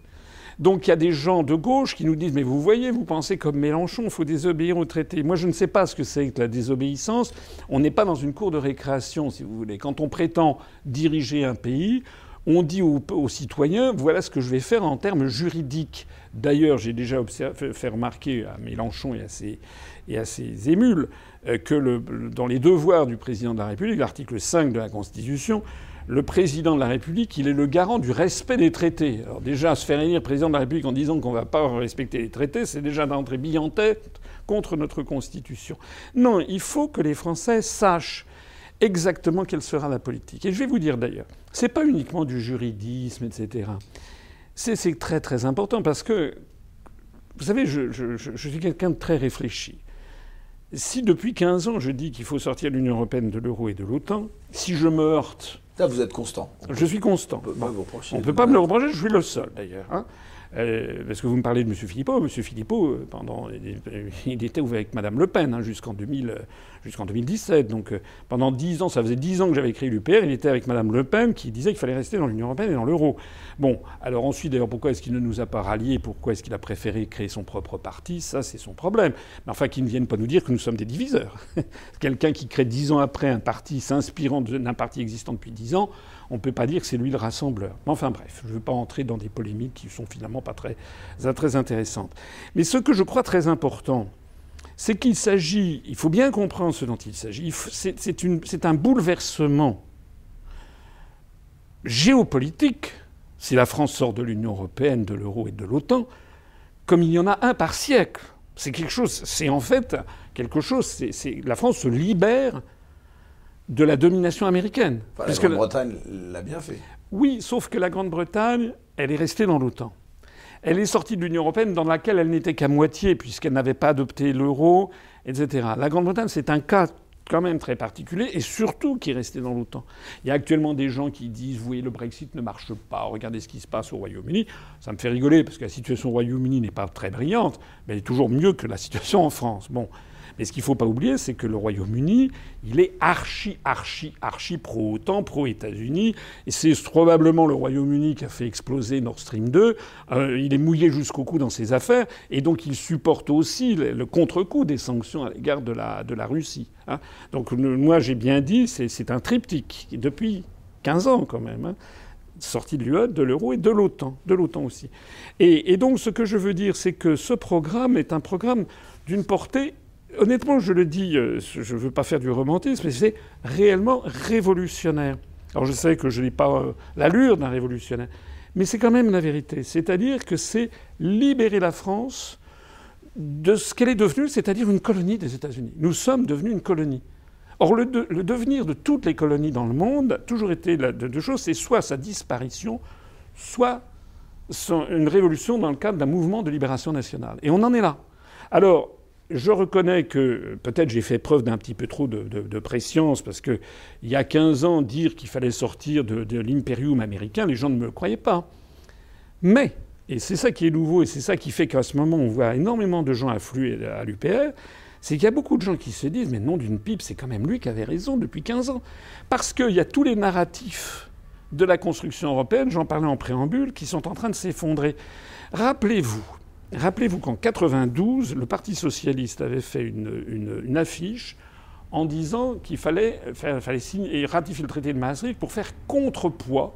Donc il y a des gens de gauche qui nous disent Mais vous voyez, vous pensez comme Mélenchon, il faut désobéir au traité. Moi, je ne sais pas ce que c'est que la désobéissance. On n'est pas dans une cour de récréation, si vous voulez. Quand on prétend diriger un pays, on dit aux, citoyens voilà ce que je vais faire en termes juridiques. D'ailleurs, j'ai déjà fait remarquer à Mélenchon et à ses, émules euh, que dans les devoirs du président de la République, l'article 5 de la Constitution, le président de la République, il est le garant du respect des traités. Alors déjà, se faire élire président de la République en disant qu'on ne va pas respecter les traités, c'est déjà d'entrer bille en tête contre notre Constitution. Non, il faut que les Français sachent exactement quelle sera la politique. Et je vais vous dire d'ailleurs, ce n'est pas uniquement du juridisme, etc. C'est très très important parce que, vous savez, je, suis quelqu'un de très réfléchi. Si depuis 15 ans je dis qu'il faut sortir l'Union européenne, de l'euro et de l'OTAN, si je me heurte. Là, vous êtes constant. Je suis constant. On ne peut pas me le reprocher, je suis le seul d'ailleurs. Hein. Euh, parce que vous me parlez de M. Philippot. M. Philippot, euh, pendant, il était avec Mme Le Pen hein, jusqu'en 2000, jusqu'en 2017. Donc euh, pendant dix ans, ça faisait dix ans que j'avais créé l'UPR. Il était avec Mme Le Pen qui disait qu'il fallait rester dans l'Union européenne et dans l'euro. Bon, alors ensuite, d'ailleurs, pourquoi est-ce qu'il ne nous a pas ralliés? Pourquoi est-ce qu'il a préféré créer son propre parti? Ça, c'est son problème. Mais enfin, qu'il ne vienne pas nous dire que nous sommes des diviseurs. [laughs] Quelqu'un qui crée dix ans après un parti s'inspirant d'un parti existant depuis dix ans, on ne peut pas dire que c'est lui le rassembleur. Mais enfin bref, je ne veux pas entrer dans des polémiques qui sont finalement pas très, très intéressantes. Mais ce que je crois très important, c'est qu'il s'agit, il faut bien comprendre ce dont il s'agit, c'est un bouleversement géopolitique, si la France sort de l'Union européenne, de l'euro et de l'OTAN, comme il y en a un par siècle. C'est quelque chose, c'est en fait quelque chose, la France se libère de la domination américaine. la Grande-Bretagne l'a bien fait. Oui, sauf que la Grande-Bretagne, elle est restée dans l'OTAN. Elle est sortie de l'Union européenne dans laquelle elle n'était qu'à moitié, puisqu'elle n'avait pas adopté l'euro, etc. La Grande-Bretagne, c'est un cas quand même très particulier, et surtout qui est resté dans l'OTAN. Il y a actuellement des gens qui disent, vous voyez, le Brexit ne marche pas, regardez ce qui se passe au Royaume-Uni. Ça me fait rigoler, parce que la situation au Royaume-Uni n'est pas très brillante, mais elle est toujours mieux que la situation en France. Bon. Mais ce qu'il ne faut pas oublier, c'est que le Royaume-Uni, il est archi, archi, archi pro-OTAN, pro-États-Unis. Et c'est probablement le Royaume-Uni qui a fait exploser Nord Stream 2. Euh, il est mouillé jusqu'au cou dans ses affaires. Et donc il supporte aussi le, contre-coup des sanctions à l'égard de la, de la Russie. Hein. Donc moi j'ai bien dit, c'est un triptyque. depuis 15 ans quand même. Hein sortie de l'UE, de l'euro et de l'OTAN, de l'OTAN aussi. Et, et, donc ce que je veux dire, c'est que ce programme est un programme d'une portée honnêtement, je le dis, euh, je ne veux pas faire du romantisme, mais c'est réellement révolutionnaire. Alors je sais que je n'ai pas euh, l'allure d'un révolutionnaire, mais c'est quand même la vérité. C'est-à-dire que c'est libérer la France de ce qu'elle est devenue, c'est-à-dire une colonie des États-Unis. Nous sommes devenus une colonie. Or, le, devenir de toutes les colonies dans le monde a toujours été de deux choses c'est soit sa disparition, soit une révolution dans le cadre d'un mouvement de libération nationale. Et on en est là. Alors, je reconnais que peut-être j'ai fait preuve d'un petit peu trop de, préscience, parce qu'il y a 15 ans, dire qu'il fallait sortir de, de américain, les gens ne me croyaient pas. Mais, et c'est ça qui est nouveau, et c'est ça qui fait qu'à ce moment, on voit énormément de gens affluer à l'UPR, c'est qu'il y a beaucoup de gens qui se disent, mais non d'une pipe, c'est quand même lui qui avait raison depuis 15 ans. Parce qu'il y a tous les narratifs de la construction européenne, j'en parlais en préambule, qui sont en train de s'effondrer. Rappelez-vous, Rappelez-vous qu'en 92, le Parti socialiste avait fait une, affiche en disant qu'il fallait, et ratifier le traité de Maastricht pour faire contrepoids.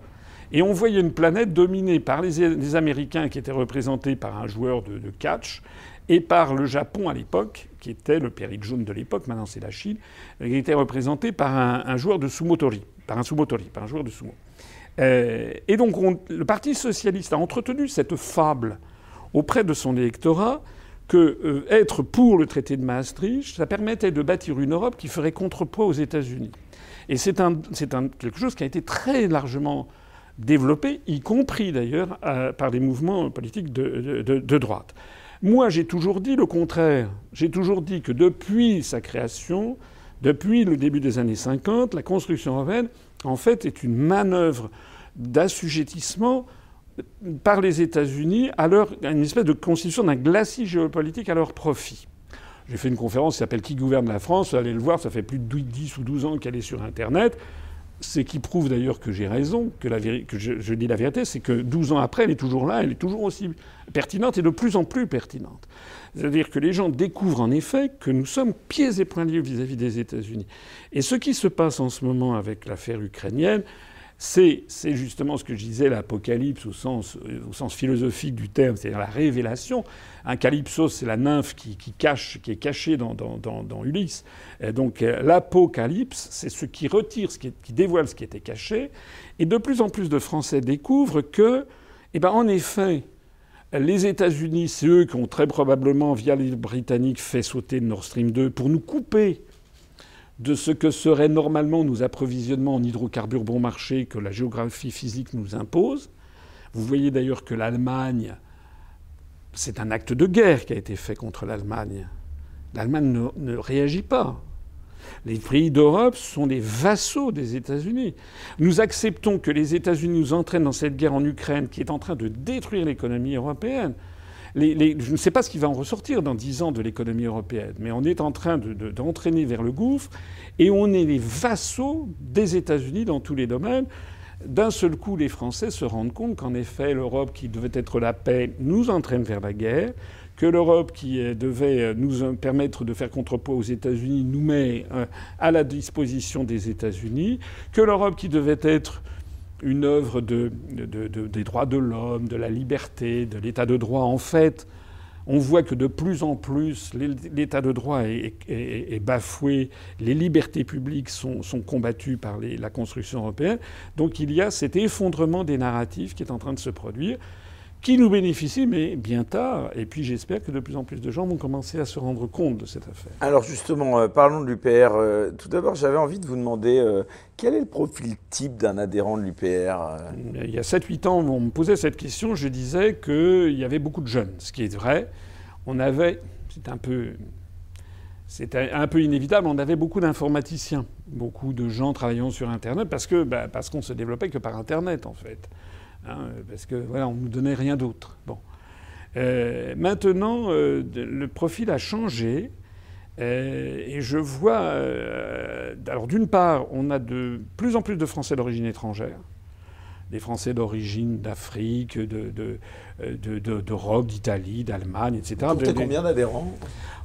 Et on voyait une planète dominée par les, Américains qui étaient représentés par un joueur de, catch et par le Japon à l'époque, qui était le périque jaune de l'époque, maintenant c'est la Chine, qui était représenté par un, joueur de sumotori, par un sumotori, par un joueur de sumo. Euh, et donc le Parti socialiste a entretenu cette fable auprès de son électorat que euh, être pour le traité de Maastricht, ça permettait de bâtir une Europe qui ferait contrepoids aux États-Unis. Et c'est quelque chose qui a été très largement développé, y compris d'ailleurs par des mouvements politiques de, de droite. Moi, j'ai toujours dit le contraire. J'ai toujours dit que depuis sa création, depuis le début des années 50, la construction européenne, en fait, est une manœuvre d'assujettissement par les États-Unis à, leur, une espèce de constitution d'un glacis géopolitique à leur profit. J'ai fait une conférence qui s'appelle Qui gouverne la France? Allez le voir, ça fait plus de 10 ou 12 ans qu'elle est sur Internet. Ce qui prouve d'ailleurs que j'ai raison, que, que je, dis la vérité, c'est que 12 ans après, elle est toujours là, elle est toujours aussi pertinente et de plus en plus pertinente. C'est-à-dire que les gens découvrent en effet que nous sommes pieds et poings liés vis-à-vis des États-Unis. Et ce qui se passe en ce moment avec l'affaire ukrainienne, c'est justement ce que je disais, l'apocalypse au sens, sens philosophique du terme, c'est-à-dire la révélation. Un calypsos, c'est la nymphe qui, est cachée dans, Ulysse. donc euh, l'apocalypse, c'est ce qui retire, ce qui, qui, dévoile ce qui était caché. Et de plus en plus de Français découvrent que, eh ben, en effet, les États-Unis, c'est eux qui ont très probablement, via les Britanniques, fait sauter Nord Stream 2 pour nous couper de ce que serait normalement nos approvisionnements en hydrocarbures bon marché que la géographie physique nous impose. Vous voyez d'ailleurs que l'Allemagne, c'est un acte de guerre qui a été fait contre l'Allemagne. L'Allemagne ne, réagit pas. Les pays d'Europe sont des vassaux des États-Unis. Nous acceptons que les États-Unis nous entraînent dans cette guerre en Ukraine qui est en train de détruire l'économie européenne. Je ne sais pas ce qui va en ressortir dans dix ans de l'économie européenne, mais on est en train d'entraîner vers le gouffre et on est les vassaux des États-Unis dans tous les domaines. D'un seul coup, les Français se rendent compte qu'en effet, l'Europe qui devait être la paix nous entraîne vers la guerre, que l'Europe qui devait nous permettre de faire contrepoids aux États-Unis nous met euh, à la disposition des États-Unis, que l'Europe qui devait être une œuvre de, des droits de l'homme, de la liberté, de l'état de droit. En fait, on voit que de plus en plus l'état de droit est, bafoué, les libertés publiques sont, combattues par la construction européenne. Donc il y a cet effondrement des narratifs qui est en train de se produire qui nous bénéficie, mais bien tard. Et puis j'espère que de plus en plus de gens vont commencer à se rendre compte de cette affaire. Alors justement, euh, parlons de l'UPR. Euh, tout d'abord, j'avais envie de vous demander euh, quel est le profil type d'un adhérent de l'UPR Il y a 7-8 ans, on me posait cette question, je disais qu'il y avait beaucoup de jeunes, ce qui est vrai. On avait, c'est un peu... C'était un peu inévitable, on avait beaucoup d'informaticiens, beaucoup de gens travaillant sur Internet, parce que bah, parce qu'on se développait que par Internet, en fait. Hein, parce que voilà, on nous donnait rien d'autre. Bon. Euh, maintenant, euh, le profil a changé. Euh, et je vois. alors, d'une part, on a de plus en plus de Français d'origine étrangère. Des Français d'origine d'Afrique, d'Europe, d'Italie, d'Allemagne, etc. Vous combien d'adhérents?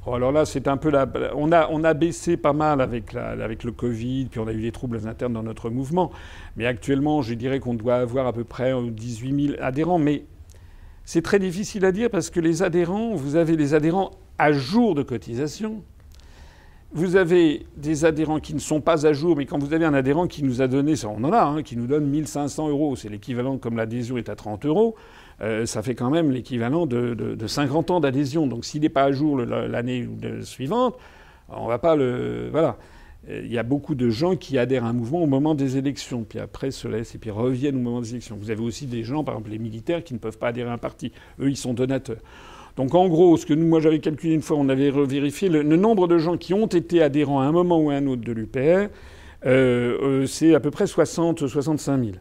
Oh, alors là, c'est un peu la... on a on a baissé pas mal avec la, avec le Covid, puis on a eu des troubles internes dans notre mouvement. Mais actuellement, je dirais qu'on doit avoir à peu près 18 000 adhérents. Mais c'est très difficile à dire parce que les adhérents, vous avez les adhérents à jour de cotisation. Vous avez des adhérents qui ne sont pas à jour, mais quand vous avez un adhérent qui nous a donné, ça on en a, hein, qui nous donne 1500 euros, c'est l'équivalent comme l'adhésion est à 30 euros. Euh, ça fait quand même l'équivalent de, 50 ans d'adhésion. Donc s'il n'est pas à jour l'année suivante, on va pas le. Voilà. Il y a beaucoup de gens qui adhèrent à un mouvement au moment des élections, puis après se laissent et puis reviennent au moment des élections. Vous avez aussi des gens, par exemple les militaires, qui ne peuvent pas adhérer à un parti. Eux, ils sont donateurs. Donc en gros, ce que nous, moi j'avais calculé une fois, on avait vérifié le, nombre de gens qui ont été adhérents à un moment ou à un autre de l'UPR, euh, euh, c'est à peu près 60-65 000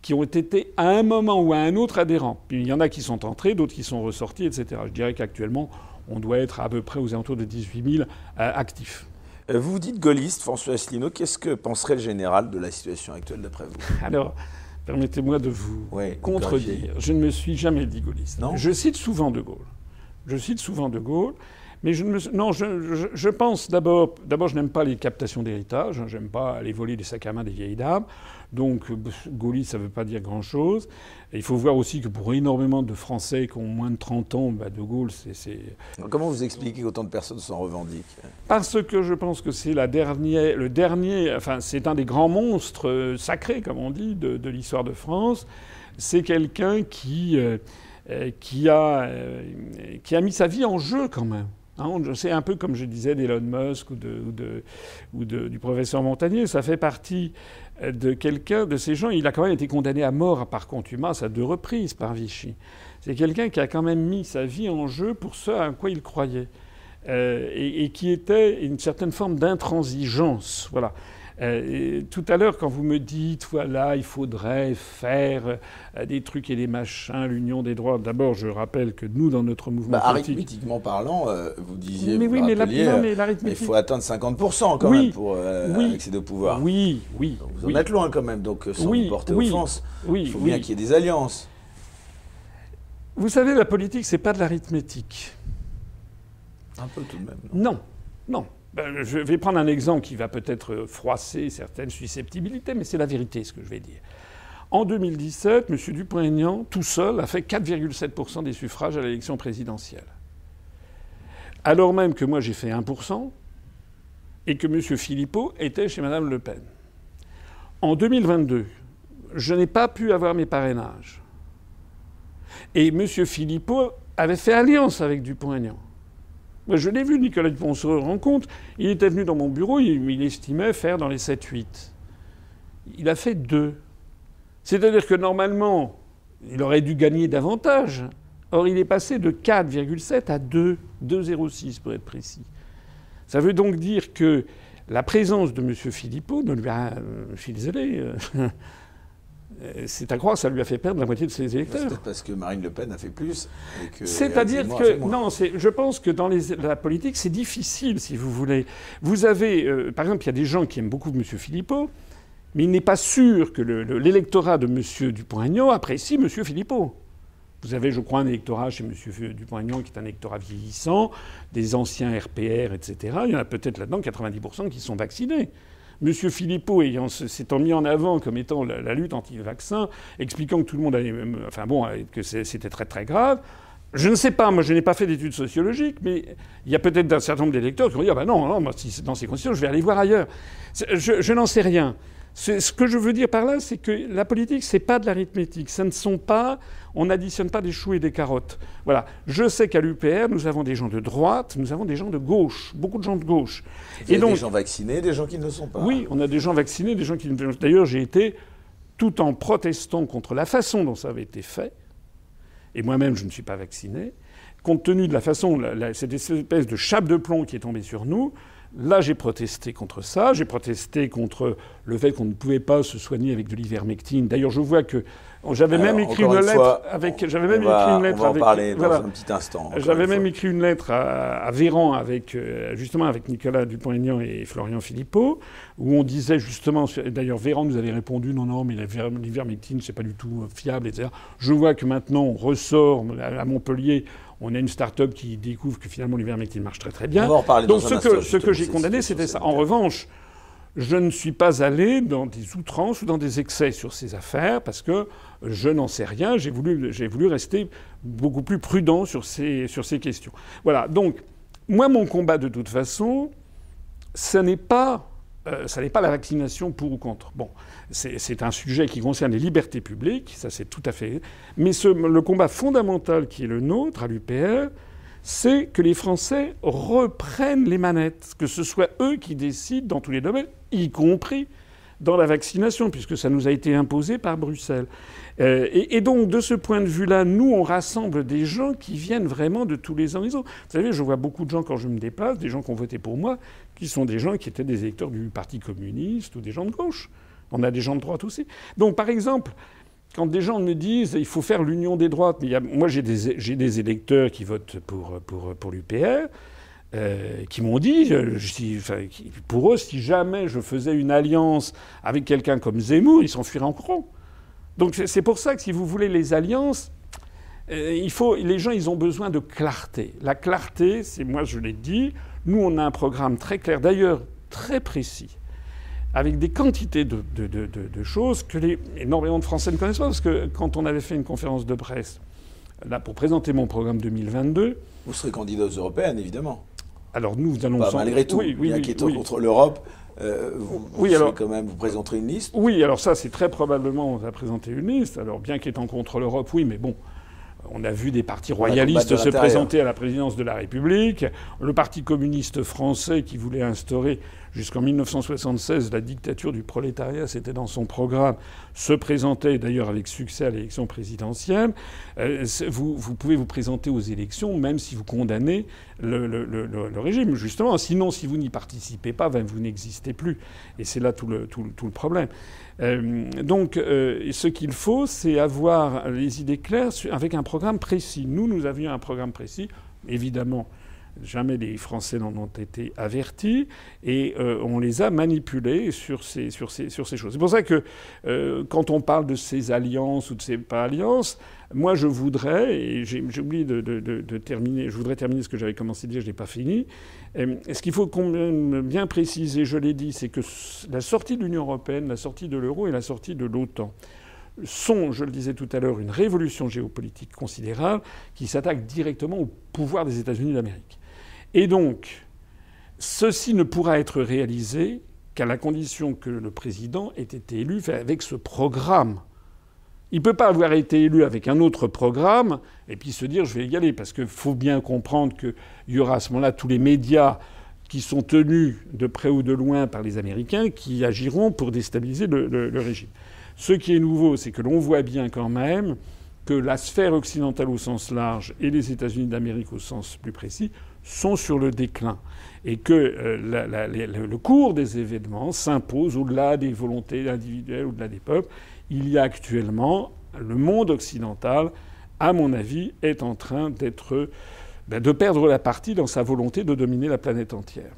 qui ont été à un moment ou à un autre adhérents. Puis il y en a qui sont entrés, d'autres qui sont ressortis, etc. Je dirais qu'actuellement, on doit être à peu près aux alentours de 18 000 euh, actifs. Vous dites gaulliste, François Asselineau. Qu'est-ce que penserait le général de la situation actuelle d'après vous? Alors, permettez-moi de vous contredire. Je ne me suis jamais dit gaulliste. Non? Je cite souvent De Gaulle. Je cite souvent De Gaulle. Mais je ne me... non, je, je pense d'abord, d'abord, je n'aime pas les captations d'héritage. Hein, j'aime pas aller voler des sacs à main des vieilles dames. Donc, gaulliste, ça ne veut pas dire grand-chose. Il faut voir aussi que pour énormément de Français qui ont moins de 30 ans, bah, De Gaulle, c'est... Comment vous expliquez qu'autant de personnes s'en revendiquent? Parce que je pense que c'est la dernière, le dernier... Enfin, c'est un des grands monstres euh, sacrés, comme on dit, de, l'histoire de France. C'est quelqu'un qui, euh, euh, qui, a, qui a mis sa vie en jeu, quand même. Hein, c'est un peu comme je disais d'Elon Musk ou, de, ou, de, du professeur Montagnier. Ça fait partie de quelqu'un, de ces gens. Il a quand même été condamné à mort par contumace à deux reprises par Vichy. C'est quelqu'un qui a quand même mis sa vie en jeu pour ce à quoi il croyait. Euh, et, et, qui était une certaine forme d'intransigeance. Voilà. Euh, tout à l'heure, quand vous me dites, voilà, il faudrait faire euh, des trucs et des machins, l'union des droits, d'abord, je rappelle que nous, dans notre mouvement bah, Arithmétiquement parlant, euh, vous disiez, mais, oui, mais, il faut atteindre 50% quand même pour accéder au pouvoir. Oui, oui. vous en êtes loin quand même, donc sans vous porter offense, il faut bien qu'il y ait des alliances. Vous savez, la politique, c'est pas de l'arithmétique. Un peu tout de même. Non, non. Ben, je vais prendre un exemple qui va peut-être froisser certaines susceptibilités, mais c'est la vérité ce que je vais dire. En 2017, M. Dupont-Aignan, tout seul, a fait 4,7% des suffrages à l'élection présidentielle. Alors même que moi j'ai fait 1% et que M. Philippot était chez Mme Le Pen. En 2022, je n'ai pas pu avoir mes parrainages. Et M. Philippot avait fait alliance avec Dupont-Aignan. Moi, je l'ai vu, Nicolas Dupont, on se rend compte. Il était venu dans mon bureau, il, estimait faire dans les 7-8. Il a fait 2. C'est-à-dire que normalement, il aurait dû gagner davantage. Or, il est passé de 4,7 à 2, 2,06 pour être précis. Ça veut donc dire que la présence de M. Philippot ne lui a. Euh, [laughs] c'est à croire que ça lui a fait perdre la moitié de ses électeurs. C'est parce que Marine Le Pen a fait plus. C'est-à-dire que non, je pense que dans la politique, c'est difficile, si vous voulez. Vous avez, euh, par exemple, il y a des gens qui aiment beaucoup M. Philippot, mais il n'est pas sûr que l'électorat de M. Dupont-Aignan apprécie M. Philippot. Vous avez, je crois, un électorat chez M. Dupont-Aignan qui est un électorat vieillissant, des anciens RPR, etc. Il y en a peut-être là-dedans 90% qui sont vaccinés. M. Philippot ayant s'étant mis en avant comme étant la, lutte anti-vaccin, expliquant que tout le monde allait, enfin bon, que c'était très très grave. Je ne sais pas, moi je n'ai pas fait d'études sociologiques, mais il y a peut-être un certain nombre d'électeurs qui vont dire ah ben non, moi, dans ces conditions, je vais aller voir ailleurs. Je n'en sais rien. Ce que je veux dire par là, c'est que la politique, c'est pas de l'arithmétique. Ça ne sont pas, on n'additionne pas des choux et des carottes. Voilà. Je sais qu'à l'UPR, nous avons des gens de droite, nous avons des gens de gauche, beaucoup de gens de gauche. et donc, des gens vaccinés, des gens qui ne le sont pas. Oui, on a des gens vaccinés, des gens qui ne le sont pas. D'ailleurs, j'ai été, tout en protestant contre la façon dont ça avait été fait, et moi-même, je ne suis pas vacciné, compte tenu de la façon, cette espèce de chape de plomb qui est tombée sur nous, Là, j'ai protesté contre ça. J'ai protesté contre le fait qu'on ne pouvait pas se soigner avec de l'ivermectine. D'ailleurs, je vois que j'avais même écrit une lettre avec. J'avais même écrit une lettre on va en parler dans un petit instant. J'avais même écrit une lettre à, Véran avec euh, justement avec Nicolas Dupont-Aignan et Florian Philippot, où on disait justement. D'ailleurs, Véran nous avait répondu non, non, mais l'ivermectine c'est pas du tout fiable, etc. Je vois que maintenant on ressort à Montpellier on a une start-up qui découvre que finalement l'ivermectine marche très très bien. On va en parler Donc ce que, ce que j'ai condamné, c'était ça. En revanche, je ne suis pas allé dans des outrances ou dans des excès sur ces affaires parce que je n'en sais rien. J'ai voulu, j'ai voulu rester beaucoup plus prudent sur ces, sur ces questions. Voilà. Donc, moi, mon combat, de toute façon, ce n'est pas, euh, ça n'est pas la vaccination pour ou contre. Bon, c'est un sujet qui concerne les libertés publiques, ça c'est tout à fait. Mais le combat fondamental qui est le nôtre à l'UPR, c'est que les Français reprennent les manettes, que ce soit eux qui décident dans tous les domaines, y compris dans la vaccination, puisque ça nous a été imposé par Bruxelles. Euh, et, donc, de ce point de vue-là, nous, on rassemble des gens qui viennent vraiment de tous les horizons. Vous savez, je vois beaucoup de gens quand je me déplace, des gens qui ont voté pour moi, qui sont des gens qui étaient des électeurs du Parti communiste ou des gens de gauche. On a des gens de droite aussi. Donc, par exemple, quand des gens me disent il faut faire l'union des droites, moi j'ai des, électeurs qui votent pour, pour l'UPR, euh, qui m'ont dit, pour eux, si jamais je faisais une alliance avec quelqu'un comme Zemmour, ils s'enfuiraient en courant. Donc c'est pour ça que si vous voulez les alliances, euh, il faut, les gens ils ont besoin de clarté. La clarté, c'est moi je l'ai dit, nous on a un programme très clair, d'ailleurs très précis avec des quantités de, choses que les, énormément de Français ne connaissent pas. Parce que quand on avait fait une conférence de presse, là, pour présenter mon programme 2022. Vous serez candidat aux européennes, évidemment. Alors nous allons. malgré tout, oui, oui, oui, contre l'Europe. Euh, vous, oui, alors, quand même, vous présenterez une liste Oui, alors ça, c'est très probablement, on va présenter une liste. Alors, bien qu'étant contre l'Europe, oui, mais bon, on a vu des partis royalistes se présenter à la présidence de la République. Le Parti communiste français qui voulait instaurer jusqu'en 1976 la dictature du prolétariat, c'était dans son programme, se présentait d'ailleurs avec succès à l'élection présidentielle. Euh, vous, pouvez vous présenter aux élections même si vous condamnez le, régime, justement. Sinon, si vous n'y participez pas, ben, vous n'existez plus. Et c'est là tout le, problème. Euh, donc, euh, ce qu'il faut, c'est avoir les idées claires avec un programme précis. Nous, nous avions un programme précis, évidemment. Jamais les Français n'en ont été avertis et euh, on les a manipulés sur ces, choses. C'est pour ça que quand on parle de ces alliances ou de ces pas alliances, moi je voudrais, et j'ai oublié de, terminer, je voudrais terminer ce que j'avais commencé à dire, je n'ai pas fini. Et ce qu'il faut bien préciser, je l'ai dit, c'est que la sortie de l'Union européenne, la sortie de l'euro et la sortie de l'OTAN sont, je le disais tout à l'heure, une révolution géopolitique considérable qui s'attaque directement au pouvoir des États-Unis d'Amérique. Et donc, ceci ne pourra être réalisé qu'à la condition que le président ait été élu avec ce programme il ne peut pas avoir été élu avec un autre programme et puis se dire je vais y aller, parce qu'il faut bien comprendre qu'il y aura à ce moment-là tous les médias qui sont tenus de près ou de loin par les Américains qui agiront pour déstabiliser le, régime. Ce qui est nouveau, c'est que l'on voit bien quand même que la sphère occidentale au sens large et les États-Unis d'Amérique au sens plus précis sont sur le déclin et que euh, le cours des événements s'impose au-delà des volontés individuelles, au-delà des peuples. Il y a actuellement le monde occidental, à mon avis, est en train d'être ben, de perdre la partie dans sa volonté de dominer la planète entière.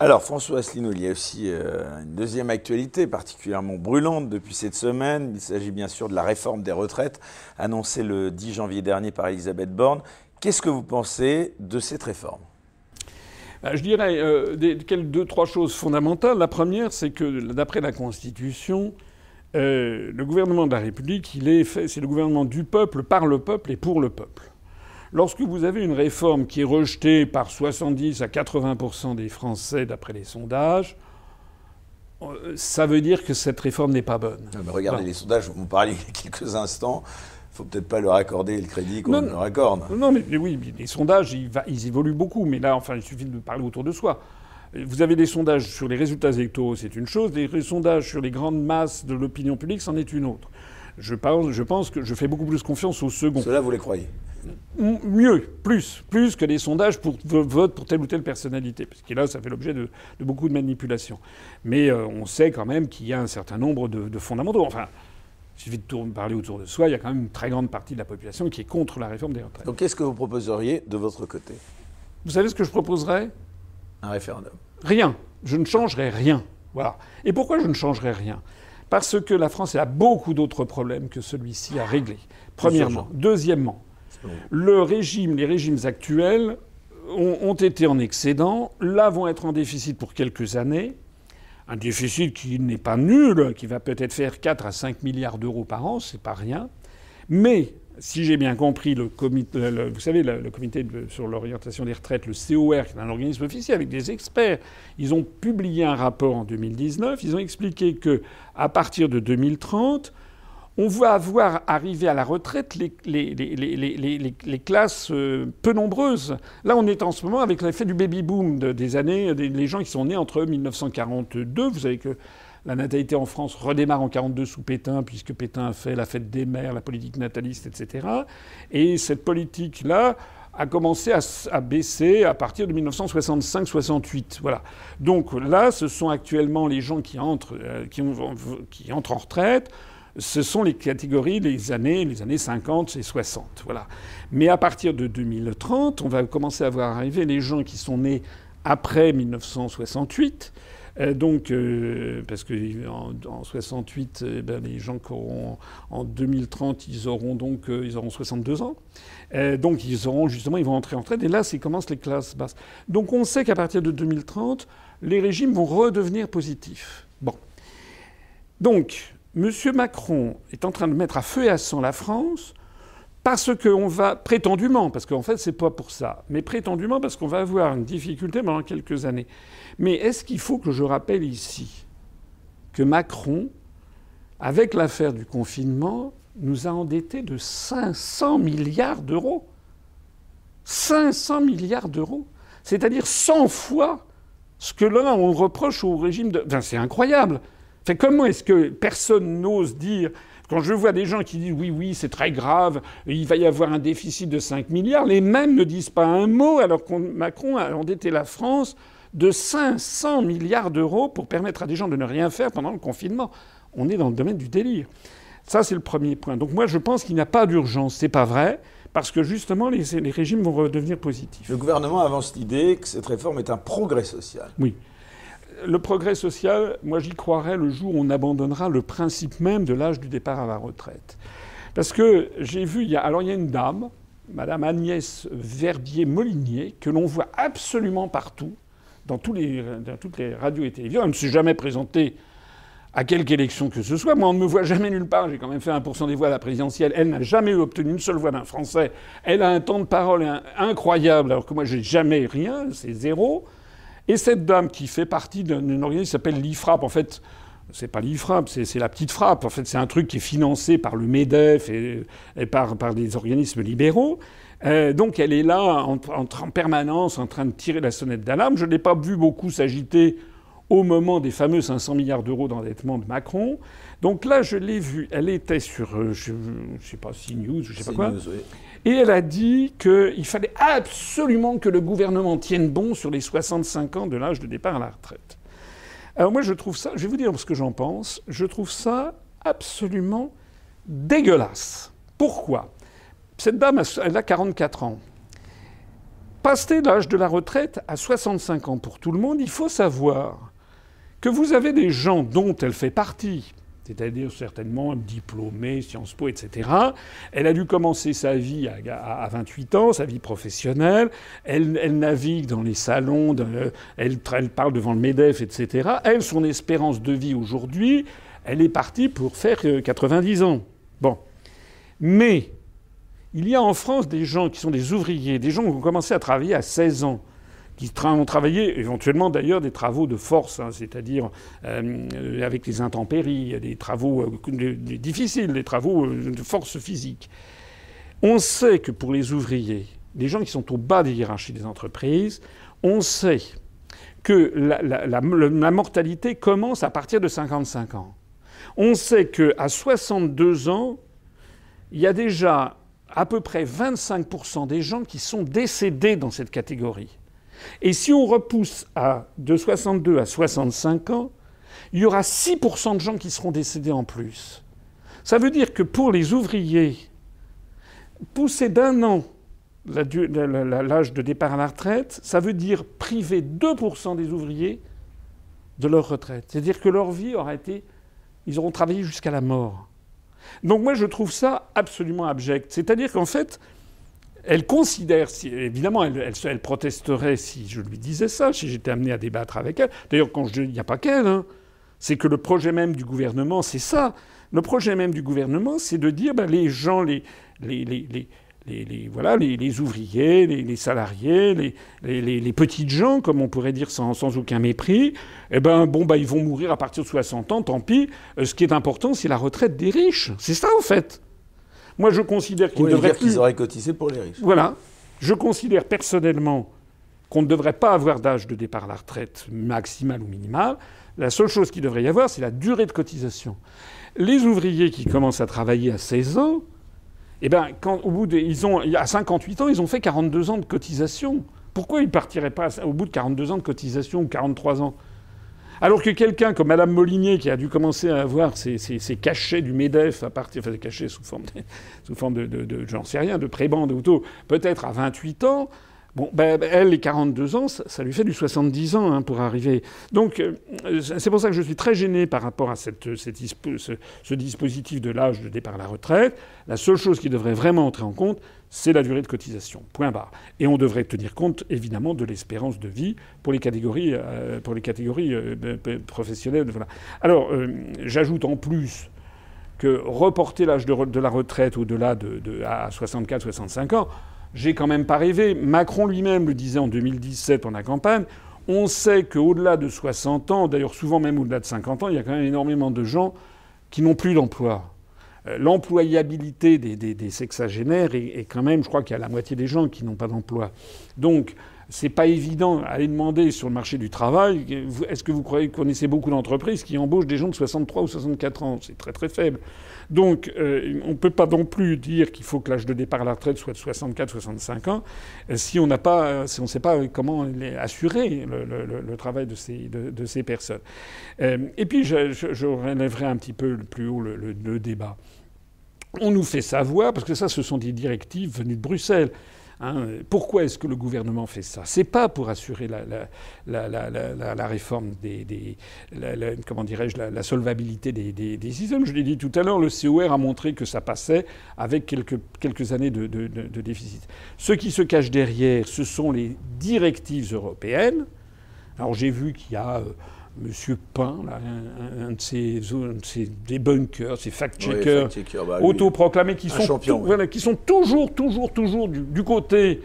Alors François Asselineau, il y a aussi euh, une deuxième actualité particulièrement brûlante depuis cette semaine. Il s'agit bien sûr de la réforme des retraites annoncée le 10 janvier dernier par Elisabeth Borne. Qu'est-ce que vous pensez de cette réforme? Ben, je dirais euh, deux, trois choses fondamentales. La première, c'est que d'après la Constitution, euh, le gouvernement de la République, il est fait, c'est le gouvernement du peuple, par le peuple et pour le peuple. Lorsque vous avez une réforme qui est rejetée par 70 à 80% des Français d'après les sondages, euh, ça veut dire que cette réforme n'est pas bonne. regardez les sondages, vous me parliez il y a quelques instants. Il ne faut peut-être pas leur accorder le crédit qu'on leur accorde. Non, mais, oui, les sondages, ils, ils, évoluent beaucoup. Mais là, enfin, il suffit de parler autour de soi. Vous avez des sondages sur les résultats électoraux, c'est une chose. Des sondages sur les grandes masses de l'opinion publique, c'en est une autre. Je pense, je pense que je fais beaucoup plus confiance au second. Cela, vous les croyez? Mieux, plus, plus que des sondages pour vote pour telle ou telle personnalité, parce que là, ça fait l'objet de, beaucoup de manipulations. Mais euh, on sait quand même qu'il y a un certain nombre de, fondamentaux. Enfin, il suffit de parler autour de soi, il y a quand même une très grande partie de la population qui est contre la réforme des retraites. Donc qu'est-ce que vous proposeriez de votre côté? Vous savez ce que je proposerais? Un référendum. Rien. Je ne changerai rien. Voilà. Et pourquoi je ne changerai rien? Parce que la France a beaucoup d'autres problèmes que celui-ci à régler. Premièrement. Deuxièmement, le régime, les régimes actuels ont, été en excédent, là vont être en déficit pour quelques années. Un déficit qui n'est pas nul, qui va peut-être faire 4 à 5 milliards d'euros par an, c'est pas rien. Mais si j'ai bien compris, le comité, vous savez, le, comité sur l'orientation des retraites, le COR, qui est un organisme officiel avec des experts, ils ont publié un rapport en 2019. Ils ont expliqué que à partir de 2030, on va voir arriver à la retraite les, les, classes euh, peu nombreuses. Là, on est en ce moment avec l'effet du baby-boom des années, des, gens qui sont nés entre 1942. Vous savez que la natalité en France redémarre en 42 sous Pétain, puisque Pétain a fait la fête des mères, la politique nataliste, etc. Et cette politique-là a commencé à, baisser à partir de 1965-68. Voilà. Donc là, ce sont actuellement les gens qui entrent, euh, qui entrent en retraite ce sont les catégories des années, les années 50 et 60. Voilà. Mais à partir de 2030, on va commencer à voir arriver les gens qui sont nés après 1968. Euh, donc, euh, parce que en, 68, eh ben, les en 2030, ils auront donc euh, ils auront 62 ans. donc, ils auront justement, ils vont entrer en retraite. Et là, c'est commencent les classes basses. Donc, on sait qu'à partir de 2030, les régimes vont redevenir positifs. Bon. Donc, M. Macron est en train de mettre à feu et à sang la France parce qu'on va, prétendument, parce qu'en fait c'est pas pour ça, mais prétendument parce qu'on va avoir une difficulté pendant quelques années. Mais est-ce qu'il faut que je rappelle ici que Macron, avec l'affaire du confinement, nous a endettés de 500 milliards d'euros? 500 milliards d'euros C'est-à-dire 100 fois ce que là on reproche au régime de... C'est incroyable comment est-ce que personne n'ose dire quand je vois des gens qui disent oui, oui, c'est très grave, il va y avoir un déficit de 5 milliards, les mêmes ne disent pas un mot alors que Macron a endetté la France de 500 milliards d'euros pour permettre à des gens de ne rien faire pendant le confinement. On est dans le domaine du délire. Ça, c'est le premier point. Donc moi, je pense qu'il n'y a pas d'urgence. C'est pas vrai, parce que justement, les, les régimes vont redevenir positifs. Le gouvernement avance l'idée que cette réforme est un progrès social. Oui le progrès social, moi j'y croirais le jour où on abandonnera le principe même de l'âge du départ à la retraite. Parce que j'ai vu, il y a, alors il y a une dame, Madame Agnès Verbier-Molinier, que l'on voit absolument partout, dans, toutes les radios et télévisions. Elle ne s'est jamais présentée à quelque élection que ce soit. Moi, on ne me voit jamais nulle part. J'ai quand même fait 1% des voix à la présidentielle. Elle n'a jamais obtenu une seule voix d'un Français. Elle a un temps de parole incroyable, alors que moi, j'ai jamais rien. C'est zéro. Et cette dame qui fait partie d'un organisme qui s'appelle l'IFRAP, en fait, c'est pas l'IFRAP, c'est la petite frappe. En fait, c'est un truc qui est financé par le MEDEF et, par, des organismes libéraux. Euh, donc elle est là en, permanence en train de tirer la sonnette d'alarme. Je ne l'ai pas vu beaucoup s'agiter au moment des fameux 500 milliards d'euros d'endettement de Macron. Donc là, je l'ai vue, elle était sur, euh, je ne sais pas, CNews, je ne sais pas quoi. Et elle a dit qu'il fallait absolument que le gouvernement tienne bon sur les 65 ans de l'âge de départ à la retraite. Alors moi, je trouve ça, je vais vous dire ce que j'en pense, je trouve ça absolument dégueulasse. Pourquoi? Cette dame, elle a 44 ans. Passer l'âge de la retraite à 65 ans pour tout le monde, il faut savoir que vous avez des gens dont elle fait partie, c'est-à-dire certainement diplômée, Sciences Po, etc. Elle a dû commencer sa vie à, 28 ans, sa vie professionnelle. Elle, navigue dans les salons, elle, elle, parle devant le MEDEF, etc. Elle, son espérance de vie aujourd'hui, elle est partie pour faire 90 euh, ans. Bon. Mais il y a en France des gens qui sont des ouvriers, des gens qui ont commencé à travailler à 16 ans qui ont travaillé éventuellement d'ailleurs des travaux de force, hein, c'est-à-dire euh, avec les intempéries, des travaux euh, difficiles, des travaux euh, de force physique. On sait que pour les ouvriers, les gens qui sont au bas des hiérarchies des entreprises, on sait que la, la mortalité commence à partir de 55 ans. On sait qu'à 62 ans, il y a déjà à peu près 25% des gens qui sont décédés dans cette catégorie. Et si on repousse à, de 62 à 65 ans, il y aura 6% de gens qui seront décédés en plus. Ça veut dire que pour les ouvriers, pousser d'un an l'âge de départ à la retraite, ça veut dire priver 2% des ouvriers de leur retraite. C'est-à-dire que leur vie aura été... Ils auront travaillé jusqu'à la mort. Donc moi, je trouve ça absolument abject. C'est-à-dire qu'en fait, elle considère, évidemment, elle, protesterait si je lui disais ça, si j'étais amené à débattre avec elle. D'ailleurs, quand je il n'y a pas qu'elle, hein. c'est que le projet même du gouvernement, c'est ça. Le projet même du gouvernement, c'est de dire, ben, les gens, les, les, les, voilà, les, ouvriers, les, salariés, les, petites gens, comme on pourrait dire sans, sans aucun mépris, eh ben, bon, ben, ils vont mourir à partir de 60 ans, tant pis. Euh, ce qui est important, c'est la retraite des riches. C'est ça, en fait. Moi, je considère qu'il devrait plus... qu'ils auraient cotisé pour les riches. Voilà. Je considère personnellement qu'on ne devrait pas avoir d'âge de départ à la retraite maximal ou minimal. La seule chose qu'il devrait y avoir, c'est la durée de cotisation. Les ouvriers qui commencent à travailler à 16 ans, eh ben, quand, au bout de, ils ont, à 58 ans, ils ont fait 42 ans de cotisation. Pourquoi ils ne partiraient pas au bout de 42 ans de cotisation ou 43 ans? Alors que quelqu'un comme Madame Molinier, qui a dû commencer à avoir ses, cachets du MEDEF à partir, enfin des cachets sous forme de, sous forme de, sais rien, de prébande auto, peut-être à 28 ans, Bon, ben, elle, les 42 ans, ça, lui fait du 70 ans hein, pour arriver. Donc, euh, c'est pour ça que je suis très gêné par rapport à ce, dispositif de l'âge de départ à la retraite. La seule chose qui devrait vraiment entrer en compte, c'est la durée de cotisation. Point barre. Et on devrait tenir compte, évidemment, de l'espérance de vie pour les catégories, euh, euh, professionnelles. Voilà. Alors, j'ajoute en plus que reporter l'âge de, la retraite au-delà de, de, à 64-65 ans, j'ai quand même pas rêvé. Macron lui-même le disait en 2017 en la campagne. On sait qu'au-delà de 60 ans, d'ailleurs souvent même au-delà de 50 ans, il y a quand même énormément de gens qui n'ont plus d'emploi. Euh, l'employabilité des, sexagénaires est, quand même, je crois qu'il y a la moitié des gens qui n'ont pas d'emploi. Donc, c'est pas évident à aller demander sur le marché du travail. Est-ce que vous croyez, connaissez beaucoup d'entreprises qui embauchent des gens de 63 ou 64 ans? C'est très très faible. Donc, euh, on ne peut pas non plus dire qu'il faut que l'âge de départ à la retraite soit de 64-65 ans euh, si on n'a pas, euh, si ne sait pas comment assurer le, travail de ces, de, ces personnes. et puis, je, je, relèverai un petit peu plus haut le débat. On nous fait savoir, parce que ça, ce sont des directives venues de Bruxelles. Hein, pourquoi est-ce que le gouvernement fait ça? C'est pas pour assurer la, réforme des, comment dirais-je la, solvabilité des, des, systèmes. Je l'ai dit tout à l'heure, le COR a montré que ça passait avec quelques, années de, de déficit. Ce qui se cache derrière, ce sont les directives européennes. Alors j'ai vu qu'il y a euh, Monsieur Pain, un, de ces, débunkers, ces fact-checkers bah autoproclamés qui sont, qui sont toujours, toujours, toujours du, côté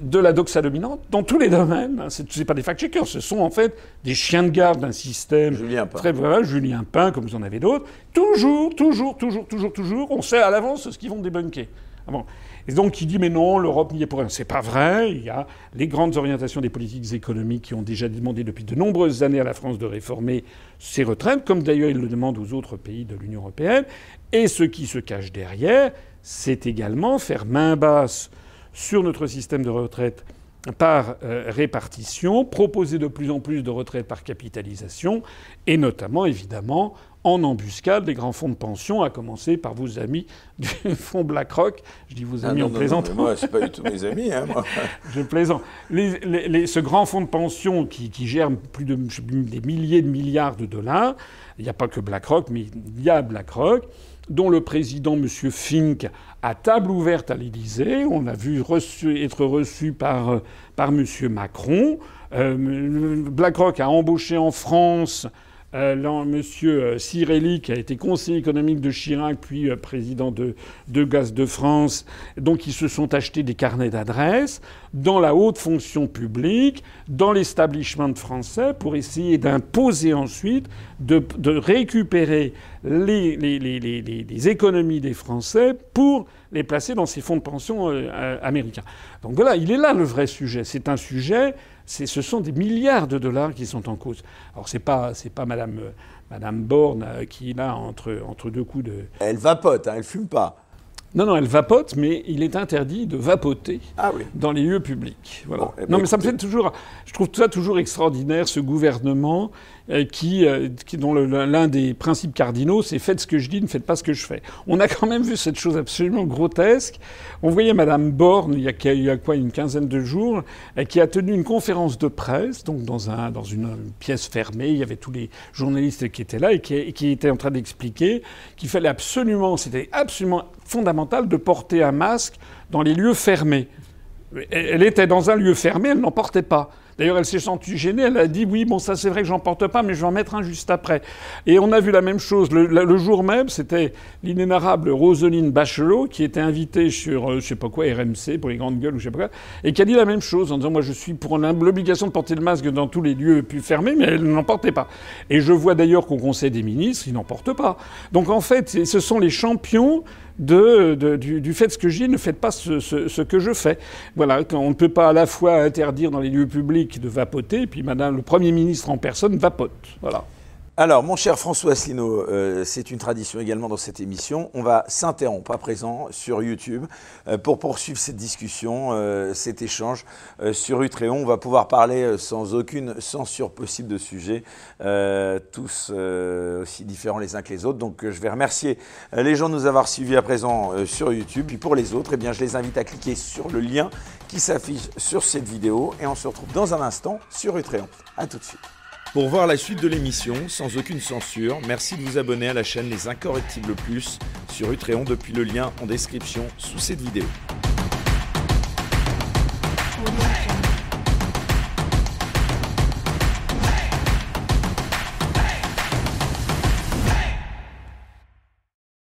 de la doxa dominante dans tous les domaines. Ce ne pas des fact-checkers, ce sont en fait des chiens de garde d'un système. Julien Pain. Très, voilà, Julien Pain, comme vous en avez d'autres. Toujours, toujours, toujours, toujours, toujours, on sait à l'avance ce qu'ils vont débunker. Bon. Et donc il dit mais non, l'Europe n'y est pour rien. C'est pas vrai. Il y a les grandes orientations des politiques économiques qui ont déjà demandé depuis de nombreuses années à la France de réformer ses retraites, comme d'ailleurs il le demande aux autres pays de l'Union européenne. Et ce qui se cache derrière, c'est également faire main basse sur notre système de retraite par euh, répartition, proposer de plus en plus de retraites par capitalisation, et notamment, évidemment, en embuscade des grands fonds de pension, à commencer par vos amis du [laughs] fonds BlackRock. Je dis vos ah amis en plaisantant. moi, c'est pas du tout mes amis. Hein, moi. [laughs] Je plaisante. ce grand fonds de pension qui, gère plus de des milliers de milliards de dollars, il n'y a pas que BlackRock, mais il y a BlackRock, dont le président, M. Fink, à table ouverte à l'Élysée. On l'a vu être reçu par, par M. Macron. Euh, BlackRock a embauché en France euh, Monsieur Cirelli, qui a été conseiller économique de Chirac, puis euh, président de, Gaz de France. Donc, ils se sont achetés des carnets d'adresses dans la haute fonction publique, dans l'establishment français, pour essayer d'imposer ensuite, de, récupérer les, économies des Français pour les placer dans ces fonds de pension euh, américains. Donc voilà, il est là le vrai sujet. C'est un sujet ce sont des milliards de dollars qui sont en cause. Alors c'est pas c'est pas Madame Madame Borne euh, qui est là entre entre deux coups de. Elle vapote, hein, elle fume pas. Non, non, elle vapote, mais il est interdit de vapoter ah dans les lieux publics. Voilà. Eh ben, non, mais ça me fait toujours. Je trouve ça toujours extraordinaire, ce gouvernement euh, qui, euh, qui, dont l'un des principes cardinaux, c'est faites ce que je dis, ne faites pas ce que je fais. On a quand même vu cette chose absolument grotesque. On voyait Madame Borne, il y a, il quoi, une quinzaine de jours, euh, qui a tenu une conférence de presse, donc dans, un, dans une pièce fermée. Il y avait tous les journalistes qui étaient là et qui étaient en train d'expliquer qu'il fallait absolument, c'était absolument fondamental de porter un masque dans les lieux fermés. Elle était dans un lieu fermé, elle n'en portait pas. D'ailleurs, elle s'est sentie gênée. Elle a dit oui, bon, ça c'est vrai que j'en porte pas, mais je vais en mettre un juste après. Et on a vu la même chose le, jour même. C'était l'inénarrable Roselyne Bachelot qui était invitée sur, euh, je sais pas quoi, RMC pour les grandes gueules ou je sais pas quoi, et qui a dit la même chose en disant moi je suis pour l'obligation de porter le masque dans tous les lieux plus fermés, mais elle n'en portait pas. Et je vois d'ailleurs qu'au Conseil des ministres, ils n'en portent pas. Donc en fait, ce sont les champions du, du, fait ce que dis, ne faites pas ce, que je fais. Voilà, on ne peut pas à la fois interdire dans les lieux publics de vapoter, puis Madame le Premier ministre en personne vapote. Voilà. Alors, mon cher François Asselineau, euh, c'est une tradition également dans cette émission. On va s'interrompre à présent sur YouTube euh, pour poursuivre cette discussion, euh, cet échange sur Utréon. On va pouvoir parler sans aucune censure possible de sujets, tous aussi différents les uns que les autres. Donc, je vais remercier les gens de nous avoir suivis à présent sur YouTube. Puis pour les autres, eh bien, je les invite à cliquer sur le lien qui s'affiche sur cette vidéo et on se retrouve dans un instant sur Utréon. À tout de suite. Pour voir la suite de l'émission sans aucune censure, merci de vous abonner à la chaîne Les Incorrectibles Plus sur Utréon depuis le lien en description sous cette vidéo.